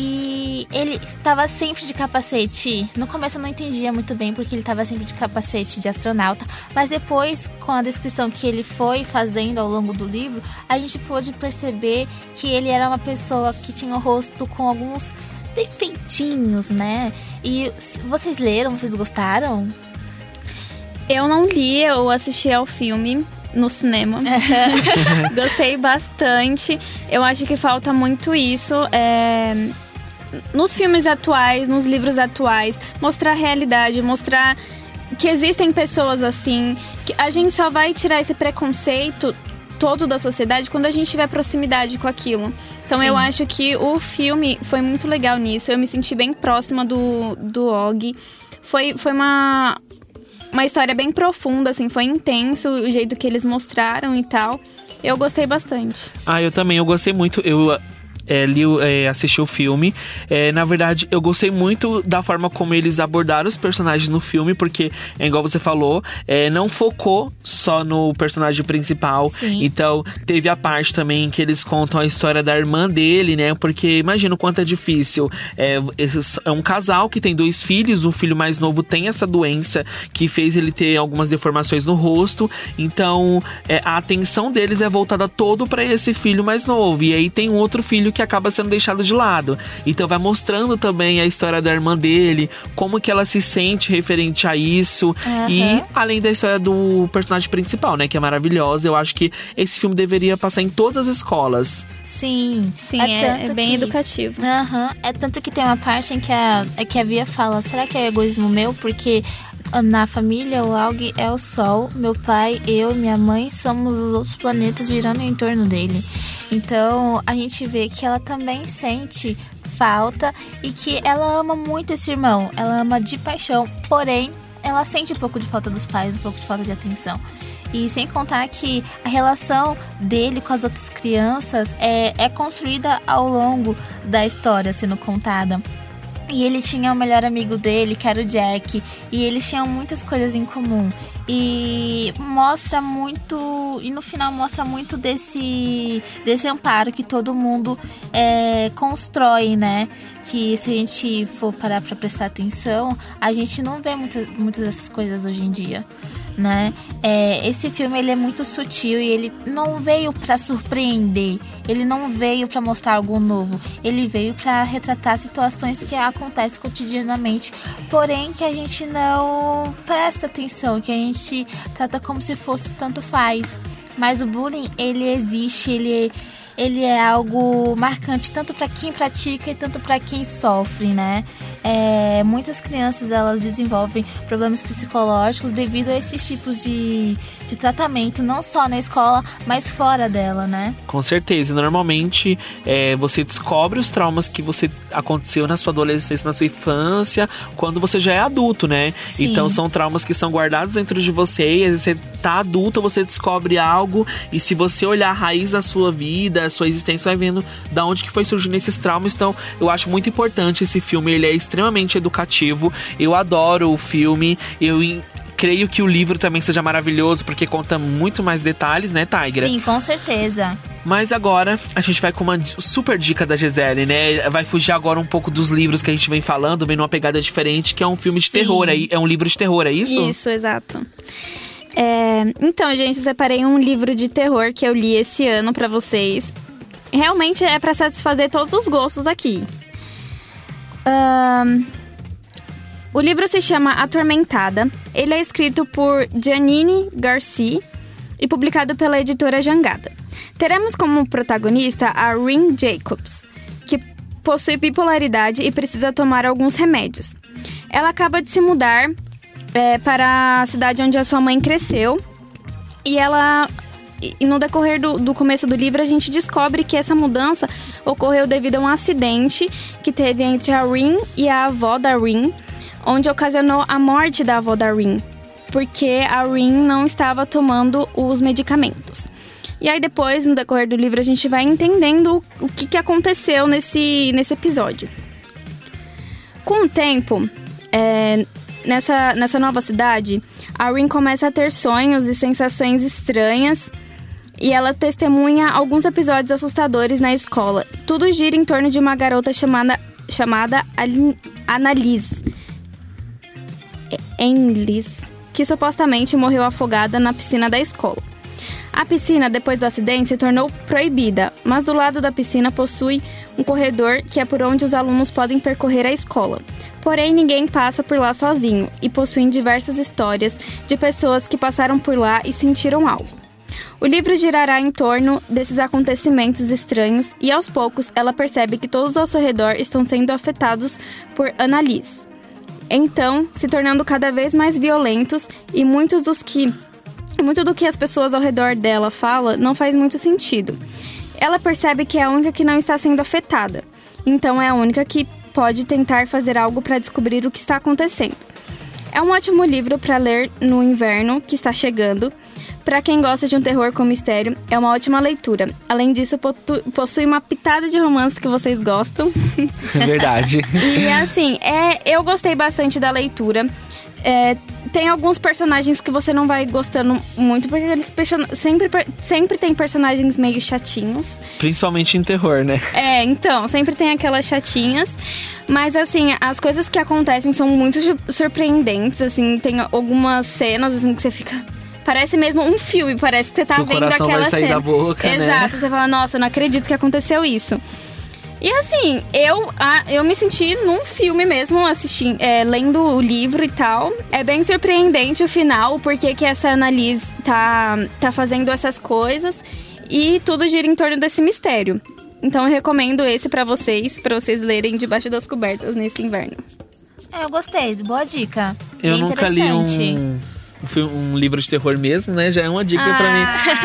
A: E ele estava sempre de capacete. No começo eu não entendia muito bem porque ele estava sempre de capacete de astronauta, mas depois, com a descrição que ele foi fazendo ao longo do livro, a gente pôde perceber que ele era uma pessoa que tinha o rosto com alguns defeitinhos, né? E vocês leram? Vocês gostaram?
C: Eu não li, eu assisti ao filme no cinema. Gostei bastante. Eu acho que falta muito isso. É nos filmes atuais, nos livros atuais, mostrar a realidade, mostrar que existem pessoas assim, que a gente só vai tirar esse preconceito todo da sociedade quando a gente tiver proximidade com aquilo. Então Sim. eu acho que o filme foi muito legal nisso. Eu me senti bem próxima do, do Og. Foi, foi uma, uma história bem profunda, assim, foi intenso o jeito que eles mostraram e tal. Eu gostei bastante.
B: Ah, eu também, eu gostei muito. Eu é, li, é, assisti o filme. É, na verdade, eu gostei muito da forma como eles abordaram os personagens no filme, porque, é igual você falou, é, não focou só no personagem principal. Sim. Então, teve a parte também que eles contam a história da irmã dele, né? Porque imagina o quanto é difícil. É, é um casal que tem dois filhos, o filho mais novo tem essa doença que fez ele ter algumas deformações no rosto. Então, é, a atenção deles é voltada todo para esse filho mais novo. E aí tem um outro filho que acaba sendo deixado de lado. Então vai mostrando também a história da irmã dele, como que ela se sente referente a isso. Uhum. E além da história do personagem principal, né? Que é maravilhosa. Eu acho que esse filme deveria passar em todas as escolas.
A: Sim.
C: Sim, é, é, é bem
A: que...
C: educativo.
A: Uhum. É tanto que tem uma parte em que a, é que a Via fala, será que é egoísmo meu? Porque na família, o Aug é o Sol, meu pai, eu, minha mãe somos os outros planetas girando em torno dele. Então a gente vê que ela também sente falta e que ela ama muito esse irmão, ela ama de paixão, porém ela sente um pouco de falta dos pais, um pouco de falta de atenção. E sem contar que a relação dele com as outras crianças é, é construída ao longo da história sendo contada. E ele tinha o melhor amigo dele, que era o Jack, e eles tinham muitas coisas em comum. E mostra muito, e no final mostra muito desse, desse amparo que todo mundo é, constrói, né? Que se a gente for parar para prestar atenção, a gente não vê muitas, muitas dessas coisas hoje em dia. Né? É, esse filme ele é muito sutil e ele não veio para surpreender, ele não veio para mostrar algo novo, ele veio para retratar situações que acontecem cotidianamente, porém que a gente não presta atenção, que a gente trata como se fosse tanto faz. Mas o bullying ele existe, ele ele é algo marcante tanto para quem pratica e tanto para quem sofre, né? É, muitas crianças elas desenvolvem problemas psicológicos devido a esses tipos de, de tratamento, não só na escola, mas fora dela, né?
B: Com certeza. Normalmente é, você descobre os traumas que você aconteceu na sua adolescência, na sua infância, quando você já é adulto, né? Sim. Então são traumas que são guardados dentro de você e às vezes você tá adulto, você descobre algo e se você olhar a raiz da sua vida, a sua existência, vai vendo da onde que foi surgindo esses traumas. Então eu acho muito importante esse filme, ele é extremamente educativo. Eu adoro o filme. Eu creio que o livro também seja maravilhoso porque conta muito mais detalhes, né, Tigra?
A: Sim, com certeza.
B: Mas agora a gente vai com uma super dica da Gisele, né? Vai fugir agora um pouco dos livros que a gente vem falando, vem numa pegada diferente, que é um filme de Sim. terror aí. É um livro de terror, é isso?
C: Isso, exato. É, então, gente, separei um livro de terror que eu li esse ano para vocês. Realmente é para satisfazer todos os gostos aqui. Um, o livro se chama Atormentada. Ele é escrito por Janine Garcia e publicado pela editora Jangada. Teremos como protagonista a Rin Jacobs, que possui bipolaridade e precisa tomar alguns remédios. Ela acaba de se mudar é, para a cidade onde a sua mãe cresceu e ela e no decorrer do, do, começo do livro, a gente descobre que essa mudança ocorreu devido a um acidente que teve entre a Rin e a avó da Rin, onde ocasionou a morte da avó da Rin, porque a Rin não estava tomando os medicamentos. E aí depois, no decorrer do livro, a gente vai entendendo o que, que aconteceu nesse, nesse episódio. Com o tempo, é, nessa, nessa nova cidade, a Rin começa a ter sonhos e sensações estranhas e ela testemunha alguns episódios assustadores na escola. Tudo gira em torno de uma garota chamada, chamada Annalise. Enlis, que supostamente morreu afogada na piscina da escola. A piscina, depois do acidente, se tornou proibida, mas do lado da piscina possui um corredor que é por onde os alunos podem percorrer a escola. Porém, ninguém passa por lá sozinho e possuem diversas histórias de pessoas que passaram por lá e sentiram algo. O livro girará em torno desses acontecimentos estranhos e aos poucos ela percebe que todos ao seu redor estão sendo afetados por Annalise. Então, se tornando cada vez mais violentos e muitos dos que muito do que as pessoas ao redor dela fala não faz muito sentido. Ela percebe que é a única que não está sendo afetada. Então é a única que pode tentar fazer algo para descobrir o que está acontecendo. É um ótimo livro para ler no inverno que está chegando para quem gosta de um terror com mistério, é uma ótima leitura. Além disso, possui uma pitada de romance que vocês gostam.
B: É verdade.
C: e assim, é, eu gostei bastante da leitura. É, tem alguns personagens que você não vai gostando muito, porque eles sempre, sempre tem personagens meio chatinhos.
B: Principalmente em terror, né?
C: É, então, sempre tem aquelas chatinhas. Mas assim, as coisas que acontecem são muito surpreendentes, assim, tem algumas cenas assim que você fica Parece mesmo um filme, parece que você tá que vendo aquela
B: vai sair
C: cena.
B: Da boca,
C: né? Exato,
B: né?
C: você fala, nossa, não acredito que aconteceu isso. E assim, eu, eu me senti num filme mesmo, assistindo, é, lendo o livro e tal. É bem surpreendente o final, porque que essa Annalise tá, tá fazendo essas coisas. E tudo gira em torno desse mistério. Então eu recomendo esse para vocês, para vocês lerem debaixo das cobertas nesse inverno.
A: É, eu gostei, boa dica.
B: Eu
A: bem
B: nunca li um um livro de terror mesmo, né? Já é uma dica ah.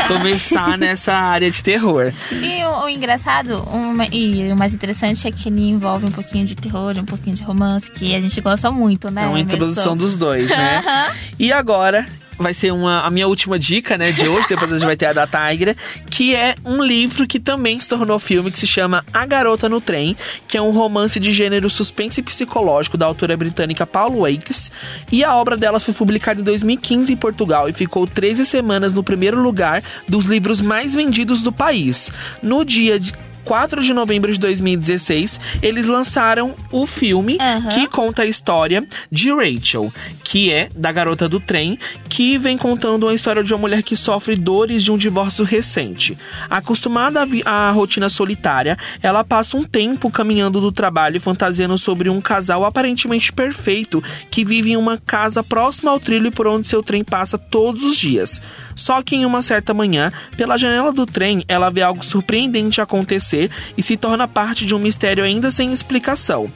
B: para mim começar nessa área de terror.
A: E o, o engraçado uma, e o mais interessante é que ele envolve um pouquinho de terror, um pouquinho de romance, que a gente gosta muito, né?
B: É uma introdução dos dois, né? e agora vai ser uma, a minha última dica, né, de hoje, depois a gente vai ter a da Tigra, que é um livro que também se tornou filme, que se chama A Garota no Trem, que é um romance de gênero suspense psicológico da autora britânica Paul Wakes, e a obra dela foi publicada em 2015 em Portugal e ficou 13 semanas no primeiro lugar dos livros mais vendidos do país. No dia de 4 de novembro de 2016, eles lançaram o filme
A: Aham.
B: que conta a história de Rachel, que é da garota do trem, que vem contando a história de uma mulher que sofre dores de um divórcio recente. Acostumada à, rotina solitária, ela passa um tempo caminhando do trabalho fantasiando sobre um casal aparentemente perfeito que vive em uma casa próxima ao trilho por onde seu trem passa todos os dias. Só que em uma certa manhã, pela janela do trem, ela vê algo surpreendente acontecer e se torna parte de um mistério ainda sem explicação.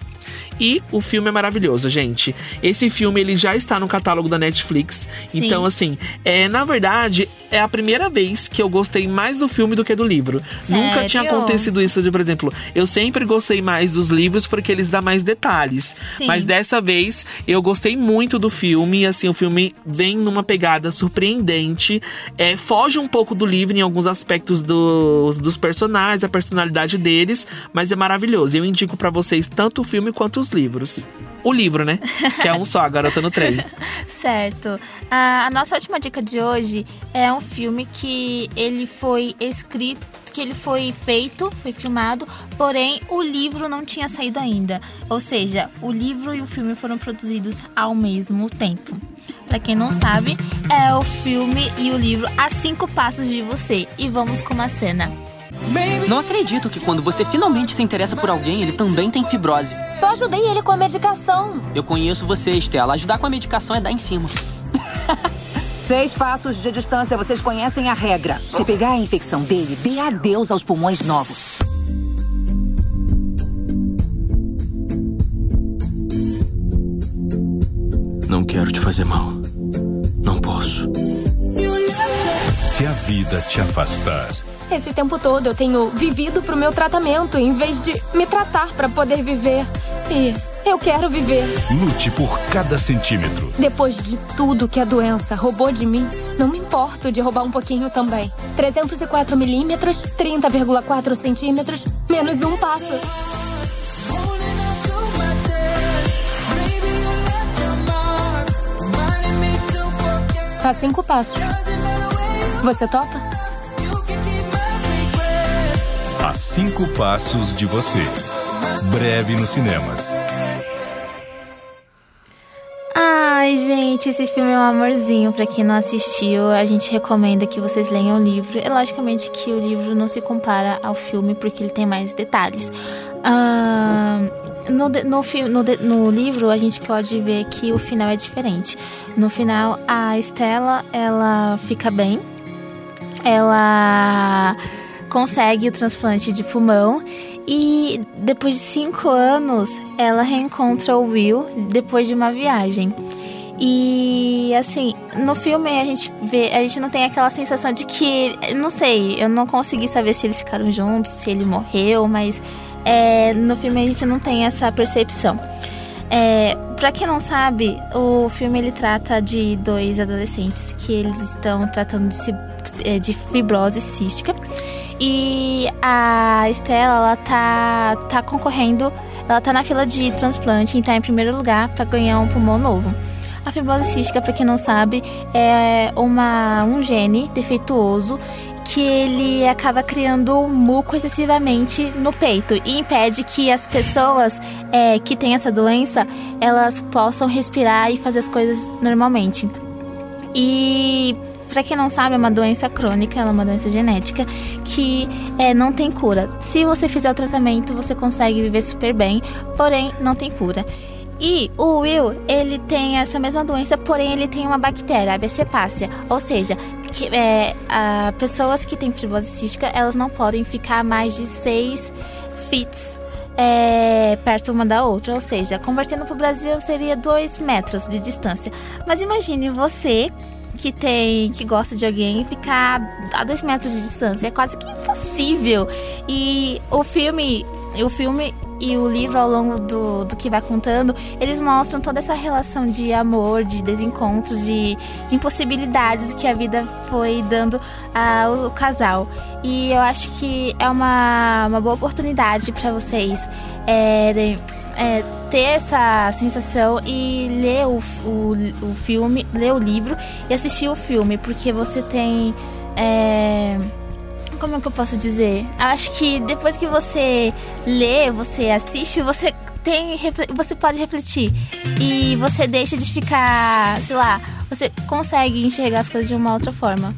B: E o filme é maravilhoso, gente. Esse filme ele já está no catálogo da Netflix.
A: Sim.
B: Então, assim, é, na verdade, é a primeira vez que eu gostei mais do filme do que do livro. Nunca tinha
A: Sério?
B: acontecido isso de, por exemplo, eu sempre gostei mais dos livros porque eles dão mais detalhes.
A: Sim.
B: Mas dessa vez eu gostei muito do filme. Assim, o filme vem numa pegada surpreendente. É, foge um pouco do livro em alguns aspectos dos, dos personagens, a personalidade deles, mas é maravilhoso. Eu indico pra vocês tanto o filme quanto os livros. O livro, né? Que é um só, a garota no trem.
A: Certo. A, a nossa última dica de hoje é um filme que ele foi escrito, que ele foi feito, foi filmado, porém o livro não tinha saído ainda. Ou seja, o livro e o filme foram produzidos ao mesmo tempo. Pra quem não sabe, é o filme e o livro A Cinco Passos de Você. E vamos com uma cena.
O: Não acredito que quando você finalmente se interessa por alguém, ele também tem fibrose.
M: Só ajudei ele com a medicação.
O: Eu conheço você, Estela. Ajudar com a medicação é dar em cima.
P: Seis passos de distância, vocês conhecem a regra. Se pegar a infecção dele, dê adeus aos pulmões novos.
F: Não quero te fazer mal. Não posso.
Q: Se a vida te afastar,
M: Esse tempo todo eu tenho vivido pro meu tratamento em vez de me tratar pra poder viver. E eu quero viver.
Q: lute por cada centímetro.
M: Depois de tudo que a doença roubou de mim, não me importo de roubar um pouquinho também. 304 milímetros, 30,4 centímetros, menos um passo. A cinco passos. Você topa?
Q: Cinco passos de você. Breve nos cinemas.
A: Ai, gente, esse filme é um amorzinho. Pra quem não assistiu, a gente recomenda que vocês leiam o livro. É logicamente que o livro não se compara ao filme porque ele tem mais detalhes. No, no, no, no livro, a gente pode ver que o final é diferente. No final, a Estela, ela fica bem. Ela consegue o transplante de pulmão e depois de cinco anos ela reencontra o Will depois de uma viagem. E assim, no filme a gente vê, a gente não tem aquela sensação de que, não sei, eu não consegui saber se eles ficaram juntos, se ele morreu, mas é, no filme a gente não tem essa percepção. É, para quem não sabe, o filme ele trata de dois adolescentes que eles estão tratando de, eh, de fibrose cística e a Estela ela tá tá concorrendo, ela tá na fila de transplante e tá em primeiro lugar para ganhar um pulmão novo. A fibrose cística, para quem não sabe, é uma, um gene defeituoso que ele acaba criando muco excessivamente no peito e impede que as pessoas é, que têm essa doença elas possam respirar e fazer as coisas normalmente. E para quem não sabe, é uma doença crônica, ela é uma doença genética que é, não tem cura. Se você fizer o tratamento, você consegue viver super bem, porém não tem cura. E o Will, ele tem essa mesma doença, porém ele tem uma bactéria, a BC-pácia. Ou seja, que, é, a, pessoas que têm fibrose cística, elas não podem ficar mais de 6 feet é, perto uma da outra. Ou seja, convertendo para o Brasil seria 2 metros de distância. Mas imagine você que tem que gosta de alguém ficar a dois metros de distância. É quase que impossível. E o filme o filme e o livro ao longo do, do que vai contando eles mostram toda essa relação de amor de desencontros de, de impossibilidades que a vida foi dando ao casal. E eu acho que é uma, uma boa oportunidade para vocês é, é, ter essa sensação e ler o, o, o filme, ler o livro e assistir o filme, porque você tem. É, como é que eu posso dizer? Acho que depois que você lê, você assiste, você tem, você pode refletir e você deixa de ficar, sei lá, você consegue enxergar as coisas de uma outra forma.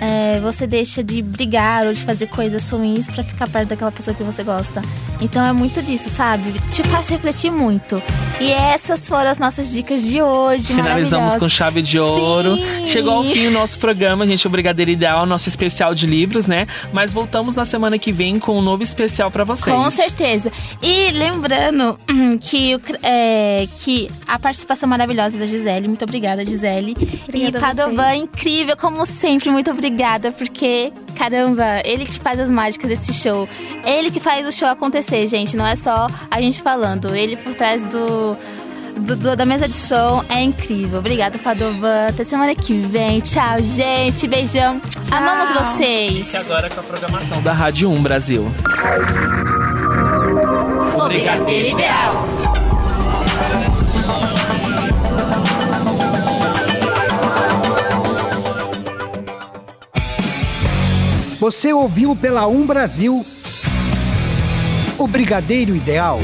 A: É, você deixa de brigar ou de fazer coisas ruins para ficar perto daquela pessoa que você gosta. Então é muito disso, sabe? Te faz refletir muito. E essas foram as nossas dicas de hoje.
B: Finalizamos com chave de ouro.
A: Sim.
B: Chegou ao fim o nosso programa, gente. O Brigadeiro Ideal, nosso especial de livros, né? Mas voltamos na semana que vem com um novo especial para vocês.
A: Com certeza. E lembrando que, é, que a participação maravilhosa da Gisele. Muito obrigada, Gisele.
C: Obrigada
A: e Padovan, incrível, como sempre. Muito obrigada, porque, caramba, ele que faz as mágicas desse show. Ele que faz o show acontecer, gente. Não é só a gente falando. Ele por trás do. do- do- da mesa de som é incrível. Obrigada, Padovan. Até semana que vem. Tchau, gente. Beijão. Amamos vocês.
B: Fique agora com a programação da Rádio 1 Brasil.
A: O Brigadeiro Ideal.
R: Você ouviu pela Um Brasil o Brigadeiro Ideal.